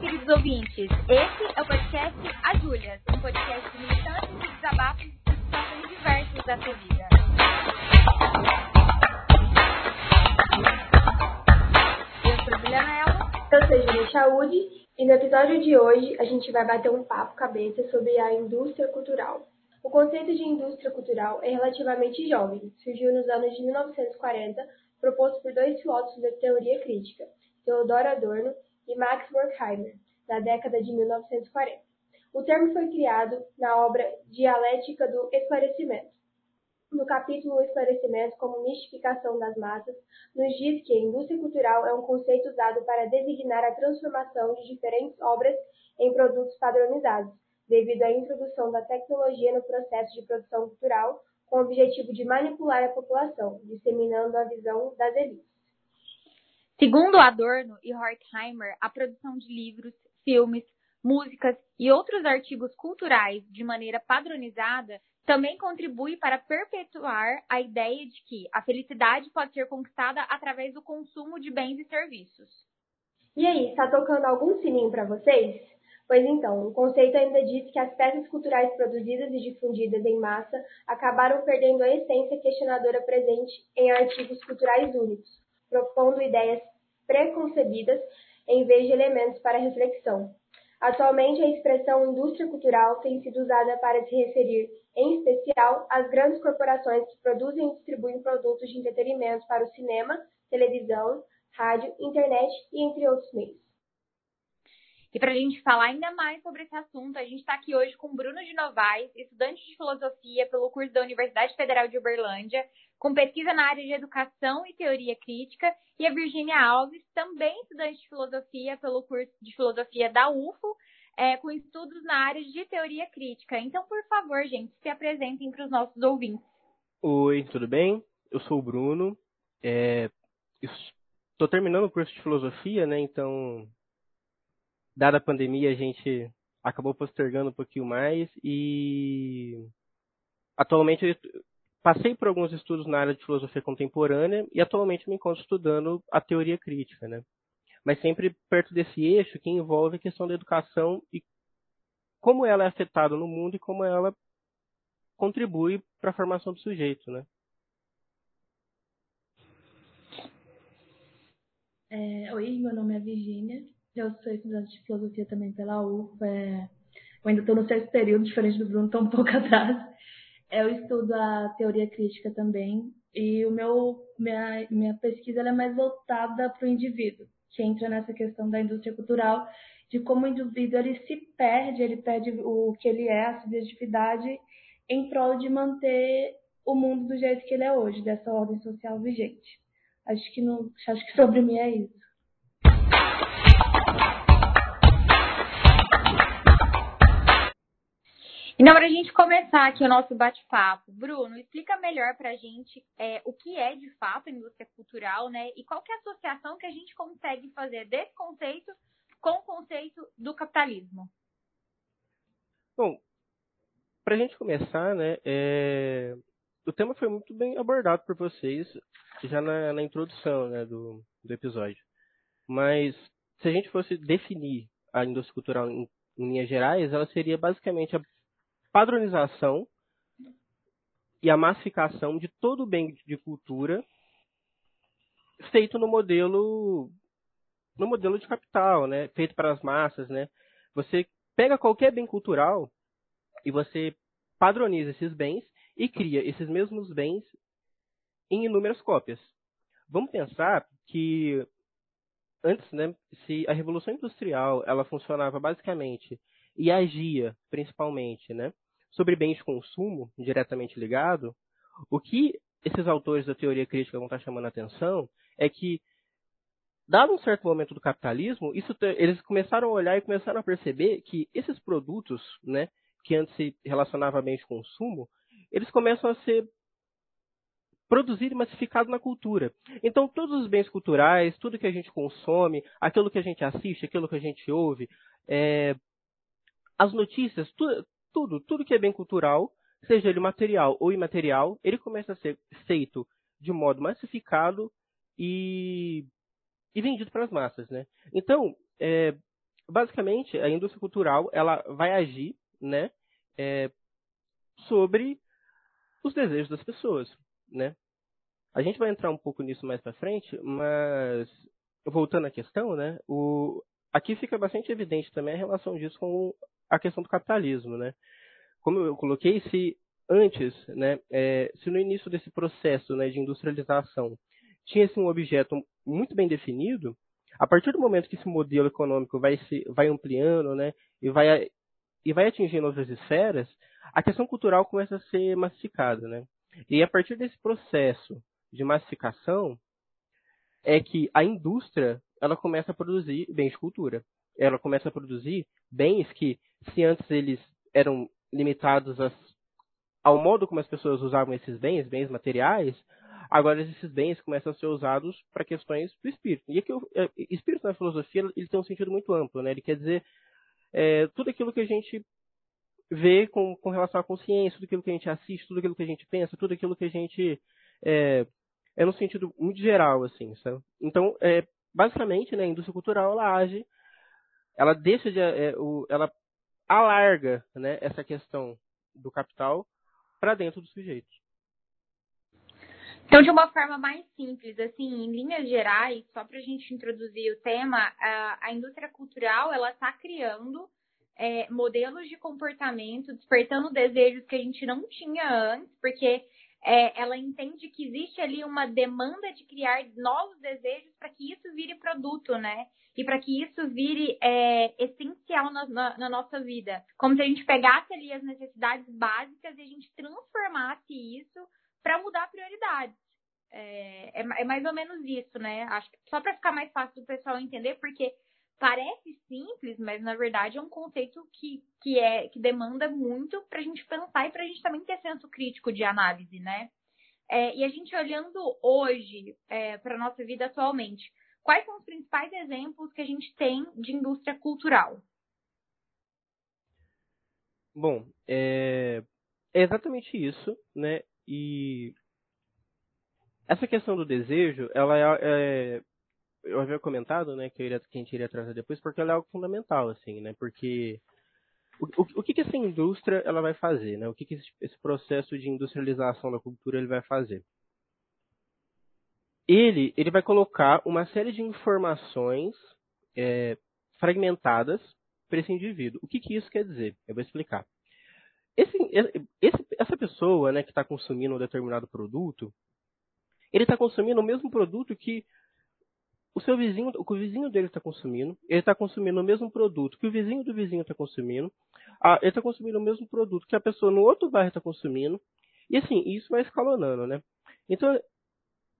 queridos ouvintes. Esse é o podcast A Júlias, um podcast de militantes e desabafos de situações diversas da sua vida. Eu sou Juliana Ela. Eu sou Julia Saúde e no episódio de hoje a gente vai bater um papo cabeça sobre a indústria cultural. O conceito de indústria cultural é relativamente jovem, surgiu nos anos de 1940, proposto por dois filósofos da teoria crítica, Theodor Adorno e Max Horkheimer, na década de 1940. O termo foi criado na obra Dialética do Esclarecimento. No capítulo Esclarecimento como mistificação das massas, nos diz que a indústria cultural é um conceito usado para designar a transformação de diferentes obras em produtos padronizados, devido à introdução da tecnologia no processo de produção cultural, com o objetivo de manipular a população, disseminando a visão das elites. Segundo Adorno e Horkheimer, a produção de livros, filmes, músicas e outros artigos culturais de maneira padronizada também contribui para perpetuar a ideia de que a felicidade pode ser conquistada através do consumo de bens e serviços. E aí, está tocando algum sininho para vocês? Pois então, o conceito ainda diz que as peças culturais produzidas e difundidas em massa acabaram perdendo a essência questionadora presente em artigos culturais únicos, propondo ideias preconcebidas em vez de elementos para reflexão. Atualmente, a expressão indústria cultural tem sido usada para se referir, em especial, às grandes corporações que produzem e distribuem produtos de entretenimento para o cinema, televisão, rádio, internet e entre outros meios. E para a gente falar ainda mais sobre esse assunto, a gente está aqui hoje com Bruno de Novaes, estudante de filosofia pelo curso da Universidade Federal de Uberlândia, com pesquisa na área de educação e teoria crítica, e a Virginia Alves, também estudante de filosofia pelo curso de filosofia da UFO, é, com estudos na área de teoria crítica. Então, por favor, gente, se apresentem para os nossos ouvintes. Oi, tudo bem? Eu sou o Bruno. Estou é, terminando o curso de filosofia, né? Então, dada a pandemia, a gente acabou postergando um pouquinho mais e atualmente passei por alguns estudos na área de filosofia contemporânea e atualmente me encontro estudando a teoria crítica, né? Mas sempre perto desse eixo que envolve a questão da educação e como ela é afetada no mundo e como ela contribui para a formação do sujeito, né? É, oi, meu nome é Virginia. Eu sou estudante de filosofia também pela UFA. É, eu ainda estou no sexto período, diferente do Bruno, estou um pouco atrás. Eu estudo a teoria crítica também. E o meu, minha, minha pesquisa é mais voltada para o indivíduo, que entra nessa questão da indústria cultural, de como o indivíduo ele se perde, ele perde o que ele é, a subjetividade, em prol de manter o mundo do jeito que ele é hoje, dessa ordem social vigente. Acho que, acho que sobre mim é isso. Então, para a gente começar aqui o nosso bate-papo, Bruno, explica melhor para a gente é, o que é de fato a indústria cultural, né? E qual é a associação que a gente consegue fazer desse conceito com o conceito do capitalismo? Bom, para a gente começar, né, é... o tema foi muito bem abordado por vocês já na, na introdução né, do, do episódio. Mas se a gente fosse definir a indústria cultural em, em linhas gerais, ela seria basicamente a padronização e a massificação de todo o bem de cultura feito no modelo no modelo de capital, né? Feito para as massas, né? Você pega qualquer bem cultural e você padroniza esses bens e cria esses mesmos bens em inúmeras cópias. Vamos pensar que antes, né, se a revolução industrial ela funcionava basicamente e agia principalmente, né, sobre bens de consumo diretamente ligado, o que esses autores da teoria crítica vão estar chamando a atenção é que, dado um certo momento do capitalismo, isso, eles começaram a olhar e começaram a perceber que esses produtos, né, que antes se relacionavam a bens de consumo, eles começam a ser produzido e massificado na cultura. Então, todos os bens culturais, tudo que a gente consome, aquilo que a gente assiste, aquilo que a gente ouve, é, as notícias, tudo, tudo, tudo que é bem cultural, seja ele material ou imaterial, ele começa a ser feito de modo massificado e, e vendido para as massas, né? Então, é, basicamente, a indústria cultural ela vai agir né, é, sobre os desejos das pessoas. Né? A gente vai entrar um pouco nisso mais para frente, mas voltando à questão, né, o, aqui fica bastante evidente também a relação disso com a questão do capitalismo. Né? Como eu coloquei, se antes, né, é, se no início desse processo né, de industrialização tinha assim, um objeto muito bem definido, a partir do momento que esse modelo econômico vai se vai ampliando, né, e vai e vai atingindo outras esferas, a questão cultural começa a ser massificada, né? E a partir desse processo de massificação é que a indústria ela começa a produzir bens de cultura. Ela começa a produzir bens que, se antes eles eram limitados a, ao modo como as pessoas usavam esses bens, bens materiais, Agora, esses bens começam a ser usados para questões do espírito. E aqui, é, espírito na filosofia ele tem um sentido muito amplo. Né? Ele quer dizer é, tudo aquilo que a gente vê com, com relação à consciência, tudo aquilo que a gente assiste, tudo aquilo que a gente pensa, tudo aquilo que a gente. É, é no sentido muito geral, assim, sabe? Então, é, basicamente, né, a indústria cultural, ela age, ela deixa de, é, o, ela alarga, né, essa questão do capital para dentro do sujeito. Então, de uma forma mais simples, assim, em linhas gerais, só para a gente introduzir o tema, a, a indústria cultural ela está criando é, modelos de comportamento, despertando desejos que a gente não tinha antes, porque é, ela entende que existe ali uma demanda de criar novos desejos para que isso vire produto, né? E para que isso vire é, essencial na, na, na, nossa vida. Como se a gente pegasse ali as necessidades básicas e a gente transformasse isso para mudar prioridades. É, é, é, mais ou menos isso, né? Acho que só para ficar mais fácil do pessoal entender, porque parece simples, mas na verdade é um conceito que, que, é, que demanda muito para a gente pensar e para a gente também ter senso crítico de análise, né? É, e a gente olhando hoje é, para a nossa vida atualmente, quais são os principais exemplos que a gente tem de indústria cultural? Bom, é, é exatamente isso, né? E essa questão do desejo, ela é, é eu havia comentado, né, que, iria, que a gente iria trazer depois, porque ela é algo fundamental, assim, né, porque o, o, o que, que essa indústria ela vai fazer, né, o que, que esse, esse processo de industrialização da cultura ele vai fazer? Ele, ele vai colocar uma série de informações é, fragmentadas para esse indivíduo. O que, que isso quer dizer? Eu vou explicar esse, esse, essa pessoa né, que está consumindo um determinado produto, ele está consumindo o mesmo produto que o seu vizinho, o que o vizinho dele está consumindo, ele está consumindo o mesmo produto que o vizinho do vizinho está consumindo, a, ele está consumindo o mesmo produto que a pessoa no outro bairro está consumindo, e assim, isso vai escalonando, né? Então,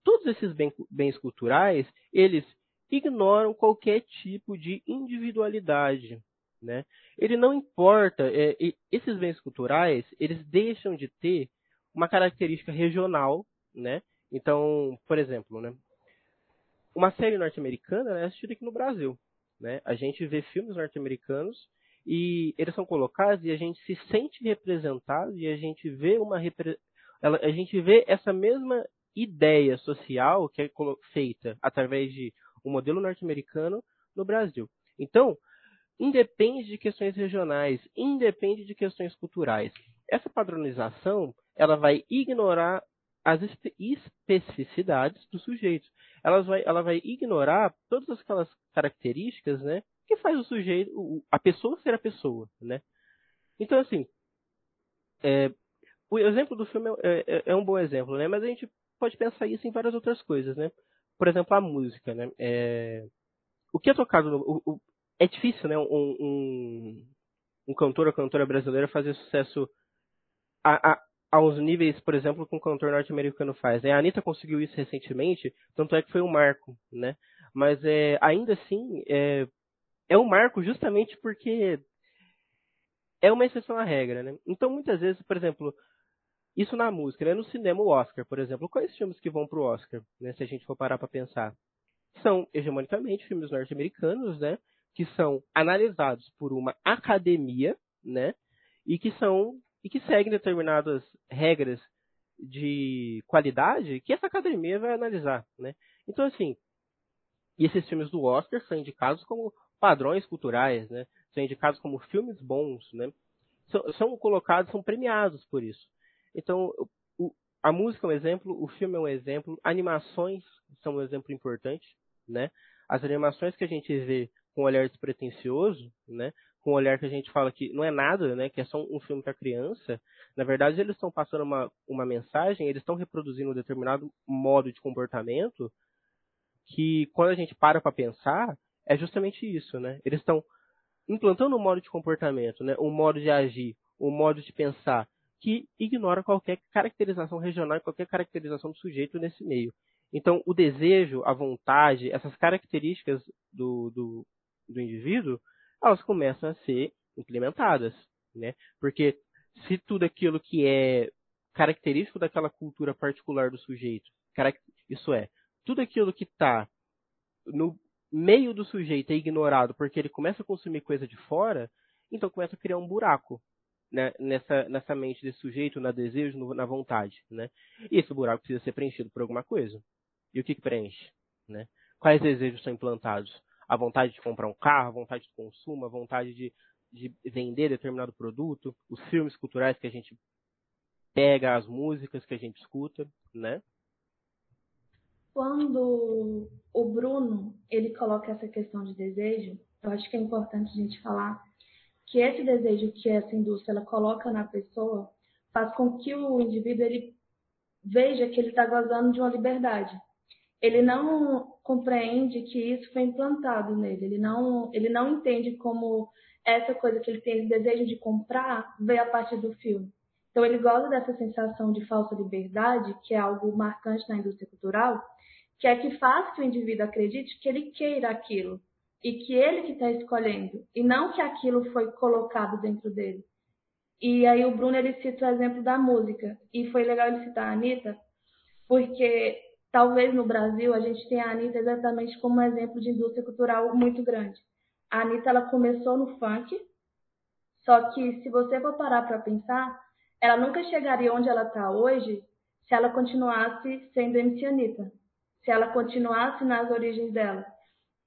todos esses bens, bens culturais, eles ignoram qualquer tipo de individualidade, né? Ele não importa, é, esses bens culturais, eles deixam de ter uma característica regional, né? Então, por exemplo, né? Uma série norte-americana é assistida aqui no Brasil, né? A gente vê filmes norte-americanos e eles são colocados e a gente se sente representado e a gente vê uma a gente vê essa mesma ideia social que é feita através de um modelo norte-americano no Brasil. Então, independe de questões regionais, independe de questões culturais. Essa padronização ela vai ignorar as especificidades do sujeito. Ela vai, ela vai ignorar todas aquelas características, né, que faz o sujeito, a pessoa ser a pessoa, né. Então assim, é, o exemplo do filme é, é, é, um bom exemplo, né, mas a gente pode pensar isso em várias outras coisas, né. Por exemplo, a música, né. É, o que é tocado, no, o, é difícil, né, um, um, um cantor ou cantora brasileira fazer sucesso a, a, aos níveis, por exemplo, que um cantor norte-americano faz. Né? A Anitta conseguiu isso recentemente, tanto é que foi um marco, né? Mas é, ainda assim, é, é um marco justamente porque é uma exceção à regra, né? Então, muitas vezes, por exemplo, isso na música, né? No cinema, o Oscar, por exemplo. Quais filmes que vão pro Oscar, né? Se a gente for parar para pensar. São, hegemonicamente, filmes norte-americanos, né? que são analisados por uma academia, né? E que são e que seguem determinadas regras de qualidade que essa academia vai analisar, né? Então assim, esses filmes do Oscar são indicados como padrões culturais, né? São indicados como filmes bons, né? São, são colocados, são premiados por isso. Então, o, a música é um exemplo, o filme é um exemplo, animações são um exemplo importante, né? As animações que a gente vê com um olhar despretensioso, né? Com um olhar que a gente fala que não é nada, né? Que é só um filme para criança. Na verdade, eles estão passando uma, uma mensagem, eles estão reproduzindo um determinado modo de comportamento que, quando a gente para para pensar, é justamente isso, né? Eles estão implantando um modo de comportamento, né? Um modo de agir, um modo de pensar que ignora qualquer caracterização regional, qualquer caracterização do sujeito nesse meio. Então, o desejo, a vontade, essas características do, do, do indivíduo, elas começam a ser implementadas, né? Porque se tudo aquilo que é característico daquela cultura particular do sujeito, isso é, tudo aquilo que está no meio do sujeito é ignorado porque ele começa a consumir coisa de fora, então começa a criar um buraco né, nessa, nessa mente desse sujeito, na desejo, na vontade. Né? E esse buraco precisa ser preenchido por alguma coisa. E o que, que preenche? Né? Quais desejos são implantados? A vontade de comprar um carro, a vontade de consumo, a vontade de, de vender determinado produto, os filmes culturais que a gente pega, as músicas que a gente escuta, né? Quando o Bruno ele coloca essa questão de desejo, eu acho que é importante a gente falar que esse desejo que essa indústria ela coloca na pessoa faz com que o indivíduo ele veja que ele está gozando de uma liberdade. Ele não compreende que isso foi implantado nele. Ele não, ele não entende como essa coisa que ele tem esse desejo de comprar veio a partir do filme. Então ele gosta dessa sensação de falsa liberdade, que é algo marcante na indústria cultural, que é que faz que o indivíduo acredite que ele queira aquilo e que ele que está escolhendo e não que aquilo foi colocado dentro dele. E aí o Bruno ele cita o exemplo da música e foi legal ele citar a Anitta porque talvez no Brasil a gente tenha a Anitta exatamente como um exemplo de indústria cultural muito grande. A Anitta ela começou no funk, só que se você for parar para pensar, ela nunca chegaria onde ela está hoje se ela continuasse sendo MC Anitta se ela continuasse nas origens dela.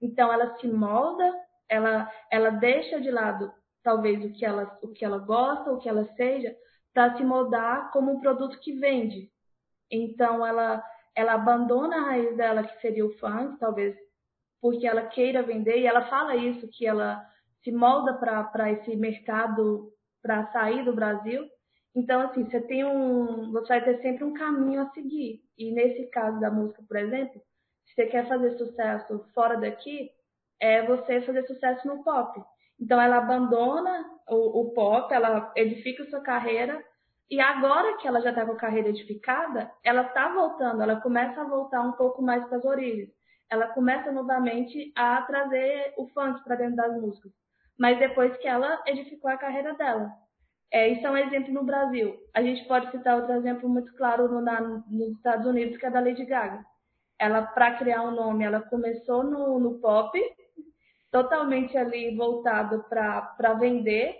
Então ela se molda, ela ela deixa de lado talvez o que ela o que ela gosta, o que ela seja, para se moldar como um produto que vende. Então ela ela abandona a raiz dela que seria o funk, talvez porque ela queira vender e ela fala isso que ela se molda para esse mercado para sair do Brasil então, assim, você tem um. Você vai ter sempre um caminho a seguir. E nesse caso da música, por exemplo, se você quer fazer sucesso fora daqui, é você fazer sucesso no pop. Então ela abandona o, o pop, ela edifica sua carreira e agora que ela já está com a carreira edificada, ela está voltando, ela começa a voltar um pouco mais para as origens. Ela começa novamente a trazer o funk para dentro das músicas, mas depois que ela edificou a carreira dela. É, isso é um exemplo no Brasil. A gente pode citar outro exemplo muito claro no, na, nos Estados Unidos, que é da Lady Gaga. Ela, para criar um nome, ela começou no, no pop, totalmente ali voltado para vender.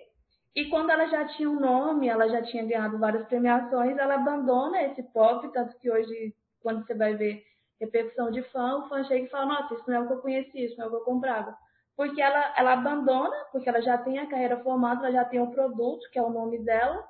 E quando ela já tinha um nome, ela já tinha ganhado várias premiações, ela abandona esse pop, tanto que hoje, quando você vai ver repercussão de fã, o fã chega e fala, nossa, isso não é o que eu conheci, isso não é o que eu comprava porque ela, ela abandona, porque ela já tem a carreira formada, ela já tem um produto, que é o nome dela,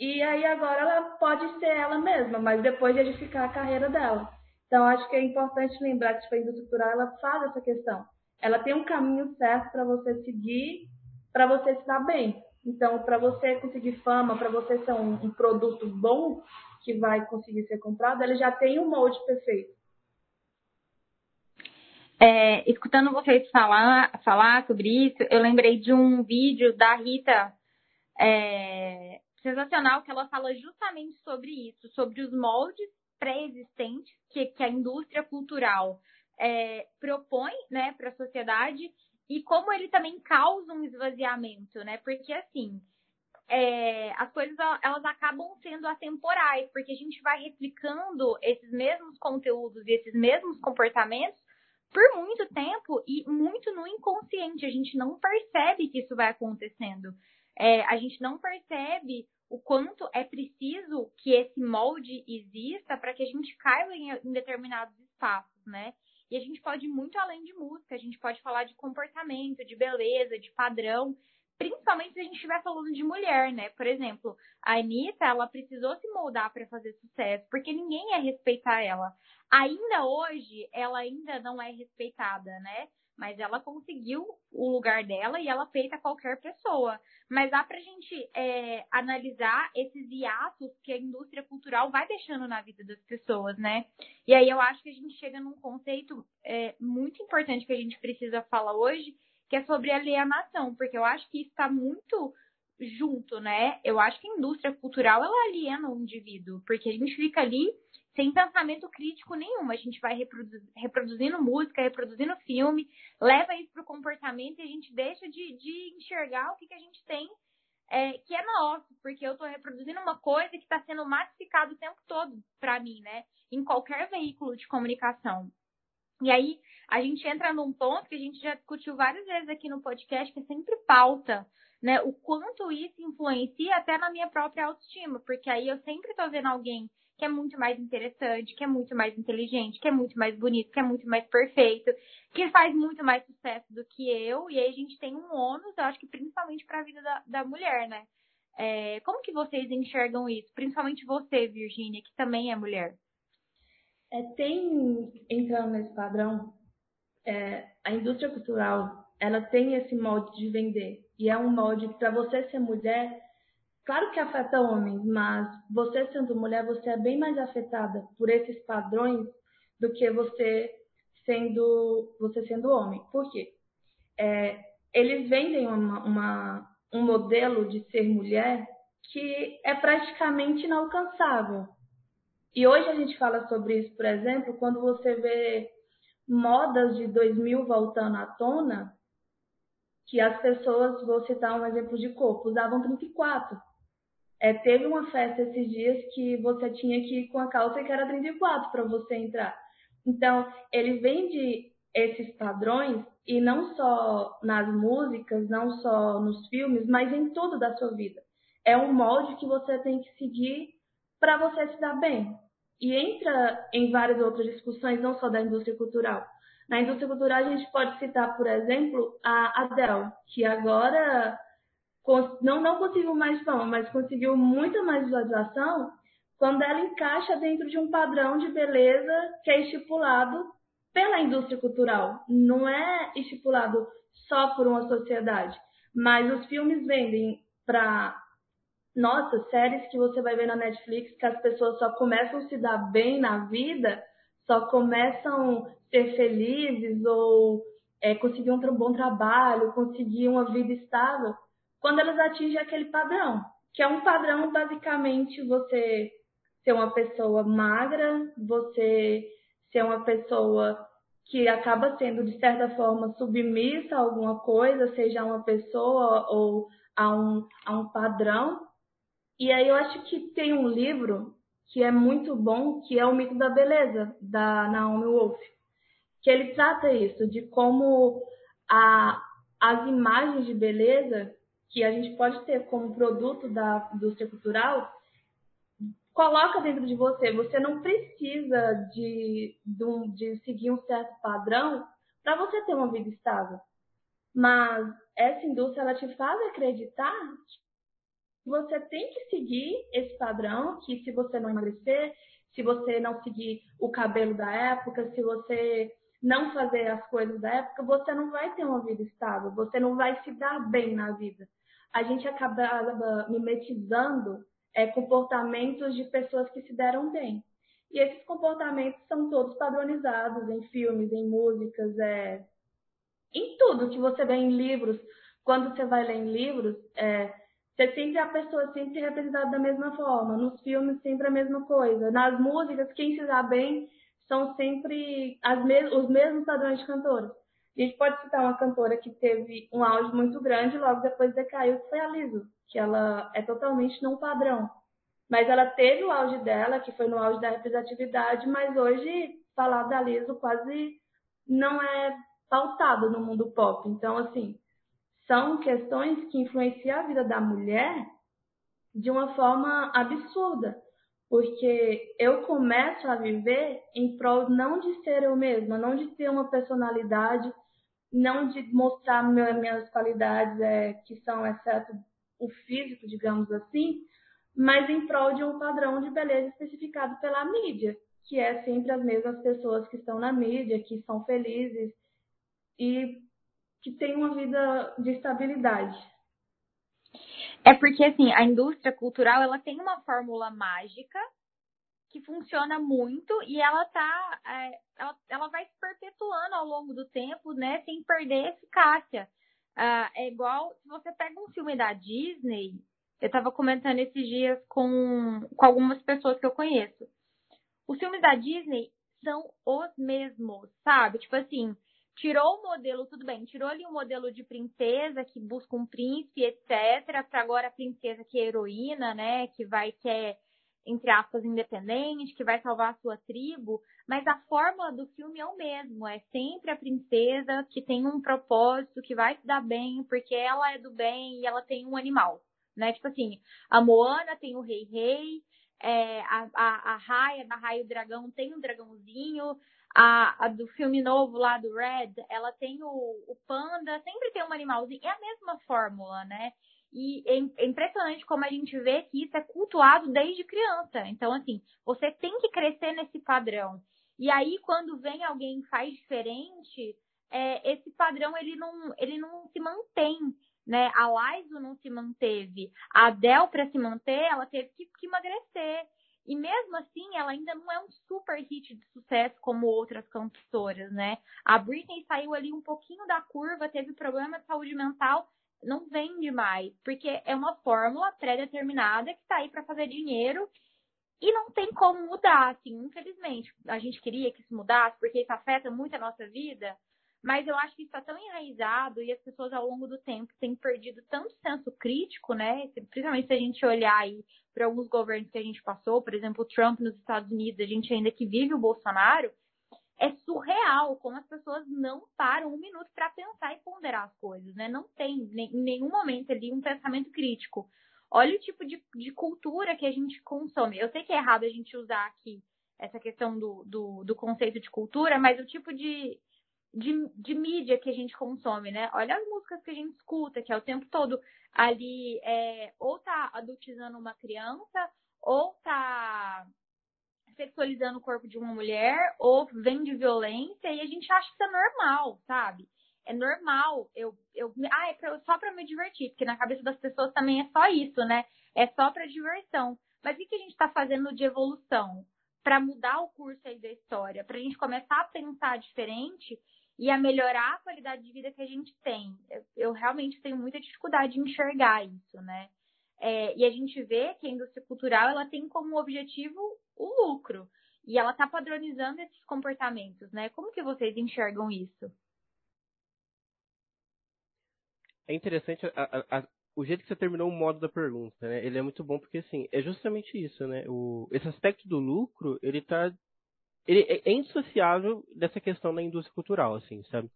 e aí agora ela pode ser ela mesma, mas depois de edificar a carreira dela. Então acho que é importante lembrar que tipo, a indústria cultural ela faz essa questão. Ela tem um caminho certo para você seguir, para você se dar bem. Então, para você conseguir fama, para você ser um, um produto bom que vai conseguir ser comprado, ele já tem um molde perfeito. É, escutando vocês falar, falar sobre isso, eu lembrei de um vídeo da Rita é, sensacional que ela fala justamente sobre isso, sobre os moldes pré-existentes que, que, a indústria cultural é, propõe né, para a sociedade e como ele também causa um esvaziamento, né? Porque assim, é, as coisas elas acabam sendo atemporais, porque a gente vai replicando esses mesmos conteúdos e esses mesmos comportamentos por muito tempo e muito no inconsciente. A gente não percebe que isso vai acontecendo. É, a gente não percebe o quanto é preciso que esse molde exista para que a gente caiba em, em, determinados espaços, né? E a gente pode ir muito além de música, a gente pode falar de comportamento, de beleza, de padrão, principalmente se a gente estiver falando de mulher, né? Por exemplo, a Anitta, ela precisou se moldar para fazer sucesso, porque ninguém ia respeitar ela. Ainda hoje, ela ainda não é respeitada, né? Mas ela conseguiu o lugar dela e ela feita qualquer pessoa. Mas dá pra gente é, analisar esses hiatos que a indústria cultural vai deixando na vida das pessoas, né? E aí eu acho que a gente chega num conceito é, muito importante que a gente precisa falar hoje, que é sobre alienação, porque eu acho que está muito junto, né? Eu acho que a indústria cultural ela aliena o indivíduo, porque a gente fica ali sem pensamento crítico nenhum. A gente vai reproduzindo música, reproduzindo filme, leva isso para o comportamento e a gente deixa de, de enxergar o que, que a gente tem é, que é nosso, porque eu estou reproduzindo uma coisa que está sendo massificada o tempo todo para mim, né? Em qualquer veículo de comunicação. E aí a gente entra num ponto que a gente já discutiu várias vezes aqui no podcast, que é sempre pauta, né? O quanto isso influencia até na minha própria autoestima, porque aí eu sempre tô vendo alguém que é muito mais interessante, que é muito mais inteligente, que é muito mais bonito, que é muito mais perfeito, que faz muito mais sucesso do que eu, e aí a gente tem um ônus, eu acho que principalmente para a vida da, da mulher, né? É, como que vocês enxergam isso? Principalmente você, Virgínia, que também é mulher. É, tem, entrando nesse padrão, é, a indústria cultural, ela tem esse molde de vender. E é um molde para você ser mulher, claro que afeta homens, mas você sendo mulher, você é bem mais afetada por esses padrões do que você sendo, você sendo homem. Por quê? É, eles vendem uma, uma, um modelo de ser mulher que é praticamente inalcançável. E hoje a gente fala sobre isso, por exemplo, quando você vê modas de 2000 voltando à tona, que as pessoas, vou citar um exemplo de corpo, usavam 34. É, teve uma festa esses dias que você tinha que ir com a calça que era 34 para você entrar. Então, ele vende esses padrões e não só nas músicas, não só nos filmes, mas em tudo da sua vida. É um molde que você tem que seguir para você se dar bem. E entra em várias outras discussões, não só da indústria cultural. Na indústria cultural, a gente pode citar, por exemplo, a Adele, que agora não, não conseguiu mais fama, mas conseguiu muita mais visualização quando ela encaixa dentro de um padrão de beleza que é estipulado pela indústria cultural. Não é estipulado só por uma sociedade. Mas os filmes vendem para nossa, séries que você vai ver na Netflix que as pessoas só começam a se dar bem na vida, só começam a ser felizes ou é, conseguir um bom trabalho, conseguir uma vida estável, quando elas atingem aquele padrão, que é um padrão basicamente você ser uma pessoa magra, você ser uma pessoa que acaba sendo de certa forma submissa a alguma coisa, seja a uma pessoa ou a um, a um padrão, e aí eu acho que tem um livro que é muito bom, que é o Mito da Beleza, da Naomi Wolf, que ele trata isso, de como a, as imagens de beleza que a gente pode ter como produto da indústria cultural, coloca dentro de você. Você não precisa de, de, de seguir um certo padrão para você ter uma vida estável. Mas essa indústria ela te faz acreditar você tem que seguir esse padrão, que se você não emagrecer, se você não seguir o cabelo da época, se você não fazer as coisas da época, você não vai ter uma vida estável, você não vai se dar bem na vida. A gente acaba mimetizando é, comportamentos de pessoas que se deram bem. E esses comportamentos são todos padronizados em filmes, em músicas, é, em tudo que você vê em livros. Quando você vai ler em livros, é, você sempre a pessoa sempre representada da mesma forma. Nos filmes sempre a mesma coisa. Nas músicas, quem se dá bem são sempre me os mesmos padrões de cantores. A gente pode citar uma cantora que teve um auge muito grande e logo depois decaiu, que foi a Liso, que ela é totalmente não padrão. Mas ela teve o auge dela, que foi no auge da representatividade, mas hoje falar da Liso quase não é pautado no mundo pop. Então, assim, são questões que influenciam a vida da mulher de uma forma absurda. porque eu começo a viver em prol não de ser eu mesma, não de ter uma personalidade, não de mostrar minhas qualidades é, que são exceto o físico, digamos assim, mas em prol de um padrão de beleza especificado pela mídia, que é sempre as mesmas pessoas que estão na mídia, que são felizes e que têm uma vida de estabilidade. É porque, assim, a indústria cultural, ela tem uma fórmula mágica que funciona muito e ela tá, é, ela, ela vai se perpetuando ao longo do tempo, né, sem perder eficácia. Ah, é igual, se você pega um filme da Disney, eu estava comentando esses dias com, com algumas pessoas que eu conheço. Os filmes da Disney são os mesmos, sabe? Tipo assim, tirou o modelo, tudo bem, tirou ali o modelo de princesa que busca um príncipe, etc, para agora a princesa que é heroína, né, que vai que é entre aspas independente, que vai salvar a sua tribo, mas a fórmula do filme é o mesmo, é sempre a princesa que tem um propósito, que vai se dar bem, porque ela é do bem e ela tem um animal, né? Tipo assim, a Moana tem o rei rei, é, a, a, a Raia, da Raia o Dragão tem um dragãozinho, a, a, do filme novo lá do Red, ela tem o, o panda, sempre tem um animalzinho. É a mesma fórmula, né? E é, é impressionante como a gente vê que isso é cultuado desde criança. Então, assim, você tem que crescer nesse padrão. E aí, quando vem alguém que faz diferente, é, esse padrão ele não, ele não se mantém. Né? A Laiso não se manteve. A Adele, para se manter, ela teve que, que emagrecer. E mesmo assim, ela ainda não é um super hit de sucesso como outras cantoras, né? A Britney saiu ali um pouquinho da curva, teve problema de saúde mental, não vende mais, porque é uma fórmula pré-determinada que está aí para fazer dinheiro e não tem como mudar, assim, infelizmente. A gente queria que isso mudasse, porque isso afeta muito a nossa vida, mas eu acho que está tão enraizado e as pessoas ao longo do tempo têm perdido tanto senso crítico, né? Principalmente se a gente olhar aí para alguns governos que a gente passou, por exemplo, o Trump nos Estados Unidos, a gente ainda que vive o Bolsonaro, é surreal como as pessoas não param um minuto para pensar e ponderar as coisas, né? Não tem em nenhum momento ali um pensamento crítico. Olha o tipo de, de cultura que a gente consome. Eu sei que é errado a gente usar aqui essa questão do, do, do conceito de cultura, mas o tipo de, de, de, mídia que a gente consome, né? Olha as músicas que a gente escuta, que é o tempo todo ali, é, ou tá adultizando uma criança, ou tá sexualizando o corpo de uma mulher, ou vem de violência, e a gente acha que isso é normal, sabe? É normal, eu, eu, ah, é pra, só pra me divertir, porque na cabeça das pessoas também é só isso, né? É só pra diversão. Mas o que a gente tá fazendo de evolução? para mudar o curso aí da história, para a gente começar a pensar diferente e a melhorar a qualidade de vida que a gente tem. Eu, eu realmente tenho muita dificuldade de enxergar isso, né? É, e a gente vê que a indústria cultural ela tem como objetivo o lucro e ela está padronizando esses comportamentos, né? Como que vocês enxergam isso? É interessante a, a, a, o jeito que você terminou o modo da pergunta, né? Ele é muito bom porque assim é justamente isso, né? O, esse aspecto do lucro ele está ele é, é indissociável dessa questão da indústria cultural, assim, sabe?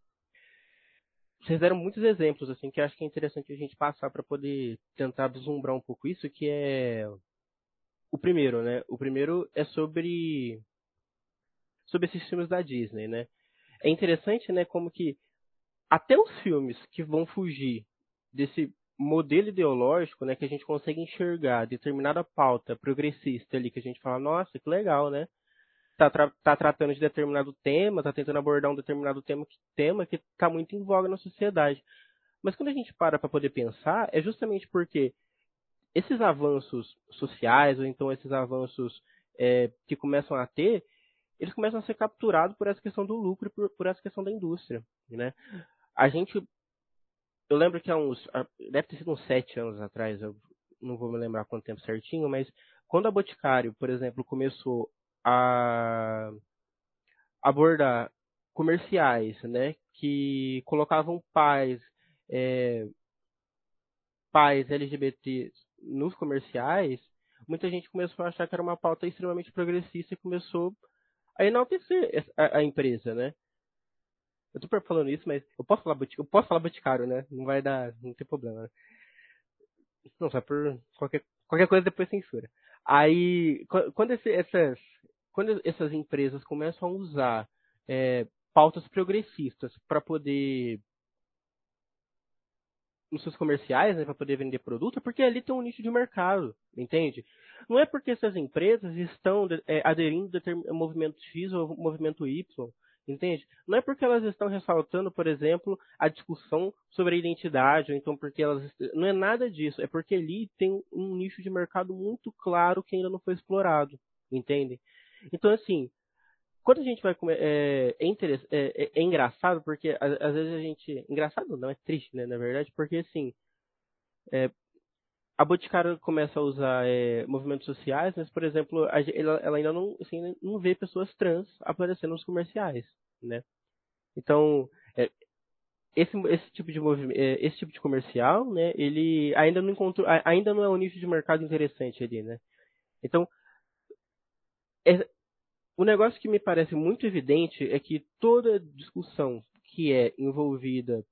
Vocês deram muitos exemplos, assim, que acho que é interessante a gente passar para poder tentar vislumbrar um pouco isso, que é o primeiro, né? O primeiro é sobre sobre esses filmes da Disney, né? É interessante, né, como que até os filmes que vão fugir desse modelo ideológico, né, que a gente consegue enxergar determinada pauta progressista ali, que a gente fala, nossa, que legal, né? tá, tra tá tratando de determinado tema, tá tentando abordar um determinado tema que tema que está muito em voga na sociedade. Mas quando a gente para para poder pensar, é justamente porque esses avanços sociais, ou então esses avanços é, que começam a ter, eles começam a ser capturados por essa questão do lucro por, por essa questão da indústria. Né? A gente. Eu lembro que há uns. Deve ter sido uns sete anos atrás, eu não vou me lembrar quanto tempo certinho, mas quando a Boticário, por exemplo, começou a abordar comerciais, né, que colocavam pais, é, pais LGBT nos comerciais, muita gente começou a achar que era uma pauta extremamente progressista e começou a enaltecer a, a empresa, né? Eu tô falando isso, mas eu posso falar eu posso falar boticário, né? Não vai dar, não tem problema. Né? Não, só por qualquer qualquer coisa depois censura. Aí, quando, esse, essas, quando essas empresas começam a usar é, pautas progressistas para poder nos seus comerciais, né, para poder vender produto, é porque ali tem um nicho de mercado, entende? Não é porque essas empresas estão é, aderindo a movimento X ou movimento Y, entende? Não é porque elas estão ressaltando, por exemplo, a discussão sobre a identidade, ou então porque elas. Não é nada disso, é porque ali tem um nicho de mercado muito claro que ainda não foi explorado, entende? Então, assim, quando a gente vai comer. É, é, é, é, engraçado porque às, vezes a gente. Engraçado não, é triste, né? Na verdade, porque assim. É, a Boticário começa a usar é, movimentos sociais, mas, por exemplo, a, ela, ela, ainda não, assim, não vê pessoas trans aparecendo nos comerciais, né? Então, é, esse, esse tipo de movimento, é, esse tipo de comercial, né? Ele ainda não encontrou, ainda não é um nicho de mercado interessante ali, né? Então, o negócio que me parece muito evidente é que toda discussão que é envolvida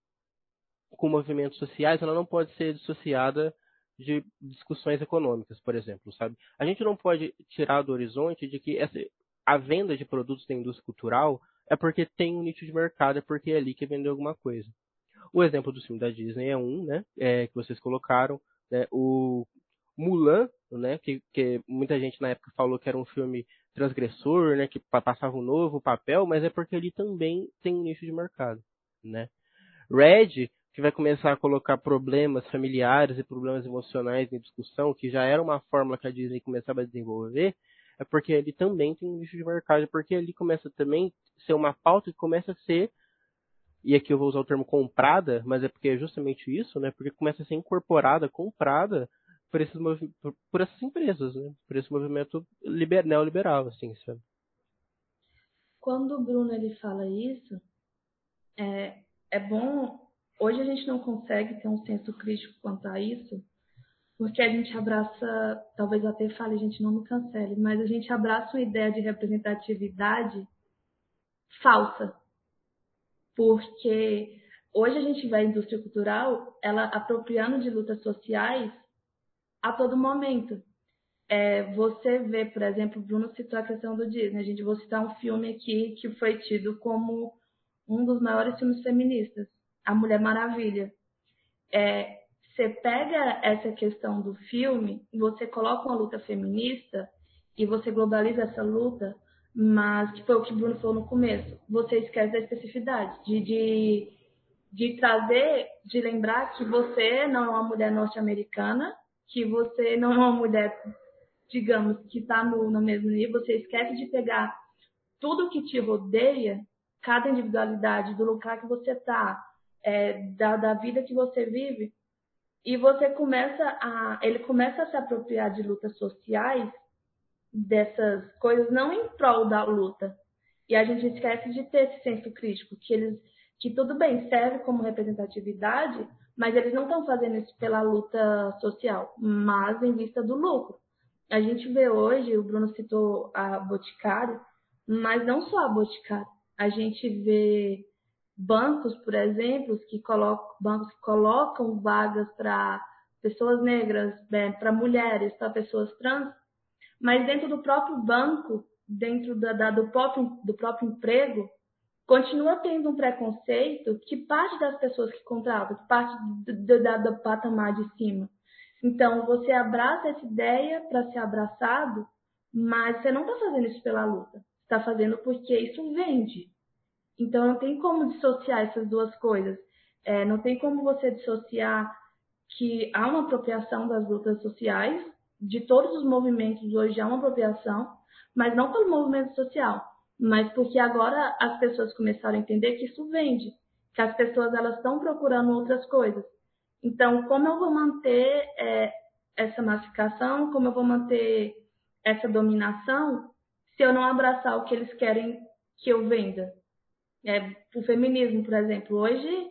com movimentos sociais, ela não pode ser dissociada de discussões econômicas, por exemplo, sabe? A gente não pode tirar do horizonte de que essa, a venda de produtos da indústria cultural é porque tem um nicho de mercado, é porque é ali que vendeu alguma coisa. O exemplo do filme da Disney é um, né, é, que vocês colocaram, né, o Mulan, né, que, que muita gente na época falou que era um filme transgressor, né, que passava um novo papel, mas é porque ele também tem um nicho de mercado, né? Red, que vai começar a colocar problemas familiares e problemas emocionais em discussão, que já era uma fórmula que a Disney começava a desenvolver, é porque ele também tem um nicho de mercado, porque ele começa também a ser uma pauta que começa a ser e aqui eu vou usar o termo comprada, mas é porque é justamente isso, né? Porque começa a ser incorporada, comprada por, esses, por, por essas empresas, né? Por esse movimento liber, neoliberal, assim, sabe? Quando o Bruno ele fala isso, é, é bom. Hoje a gente não consegue ter um senso crítico quanto a isso, porque a gente abraça, talvez até fale, a gente não me cancele, mas a gente abraça uma ideia de representatividade falsa. Porque hoje a gente vê a indústria cultural, ela apropriando de lutas sociais a todo momento. É, você vê, por exemplo, Bruno citou a questão do Disney. A gente vou citar um filme aqui que foi tido como um dos maiores filmes feministas, A Mulher Maravilha. É, você pega essa questão do filme, você coloca uma luta feminista e você globaliza essa luta, mas que foi o que o Bruno falou no começo. Você esquece da especificidade, de, de, de trazer, de lembrar que você não é uma mulher norte-americana que você não é uma mulher, digamos, que está no, no mesmo nível, você esquece de pegar tudo que te rodeia, cada individualidade do lugar que você está, é, da, da vida que você vive, e você começa a, ele começa a se apropriar de lutas sociais, dessas coisas, não em prol da luta. E a gente esquece de ter esse senso crítico, que eles, que tudo bem, serve como representatividade, mas eles não estão fazendo isso pela luta social, mas em vista do lucro. A gente vê hoje, o Bruno citou a Boticário, mas não só a Boticário. A gente vê bancos, por exemplo, que colocam, bancos que colocam vagas para pessoas negras, né, para mulheres, para pessoas trans, mas dentro do próprio banco, dentro da, da, do, próprio, do próprio emprego, continua tendo um preconceito que parte das pessoas que contratam, que parte do, do, do patamar de cima. Então, você abraça essa ideia para ser abraçado, mas você não está fazendo isso pela luta. Está fazendo porque isso vende. Então, não tem como dissociar essas duas coisas. É, não tem como você dissociar que há uma apropriação das lutas sociais, de todos os movimentos hoje há uma apropriação, mas não pelo movimento social mas porque agora as pessoas começaram a entender que isso vende, que as pessoas elas estão procurando outras coisas. Então, como eu vou manter é, essa massificação, como eu vou manter essa dominação, se eu não abraçar o que eles querem que eu venda? É, o feminismo, por exemplo, hoje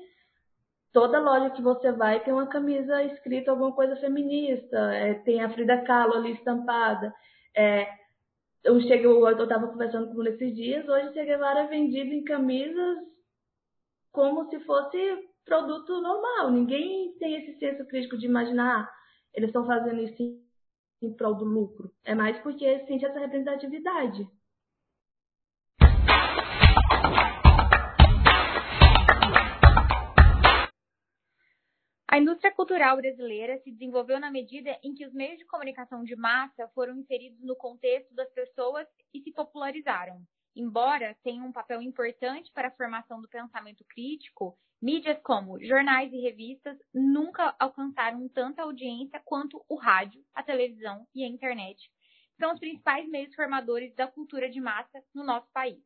toda loja que você vai tem uma camisa escrita alguma coisa feminista, é, tem a Frida Kahlo ali estampada. É, eu cheguei, eu estava conversando com ele esses dias, hoje Che Guevara é vendido em camisas como se fosse produto normal. Ninguém tem esse senso crítico de imaginar, ah, eles estão fazendo isso em prol do lucro. É mais porque sente essa representatividade. A indústria cultural brasileira se desenvolveu na medida em que os meios de comunicação de massa foram inseridos no contexto das pessoas e se popularizaram. Embora tenham um papel importante para a formação do pensamento crítico, mídias como jornais e revistas nunca alcançaram tanta audiência quanto o rádio, a televisão e a internet. São os principais meios formadores da cultura de massa no nosso país.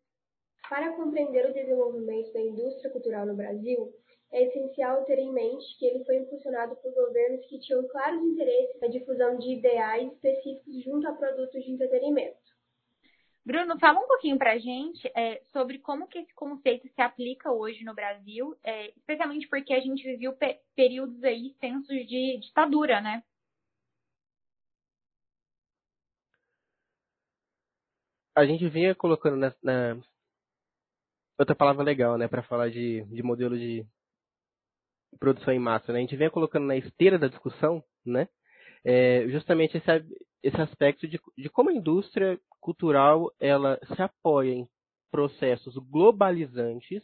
Para compreender o desenvolvimento da indústria cultural no Brasil, é essencial ter em mente que ele foi impulsionado por governos que tinham claros interesses na difusão de ideais específicos junto a produtos de entretenimento. Bruno, fala um pouquinho para a gente é, sobre como que esse conceito se aplica hoje no Brasil, é, especialmente porque a gente viveu pe períodos aí extensos de ditadura, né? A gente vinha colocando na, na... outra palavra legal, né, para falar de, de modelo de produção em massa, né? A gente vem colocando na esteira da discussão, né? É justamente esse, esse aspecto de, de como a indústria cultural ela se apoia em processos globalizantes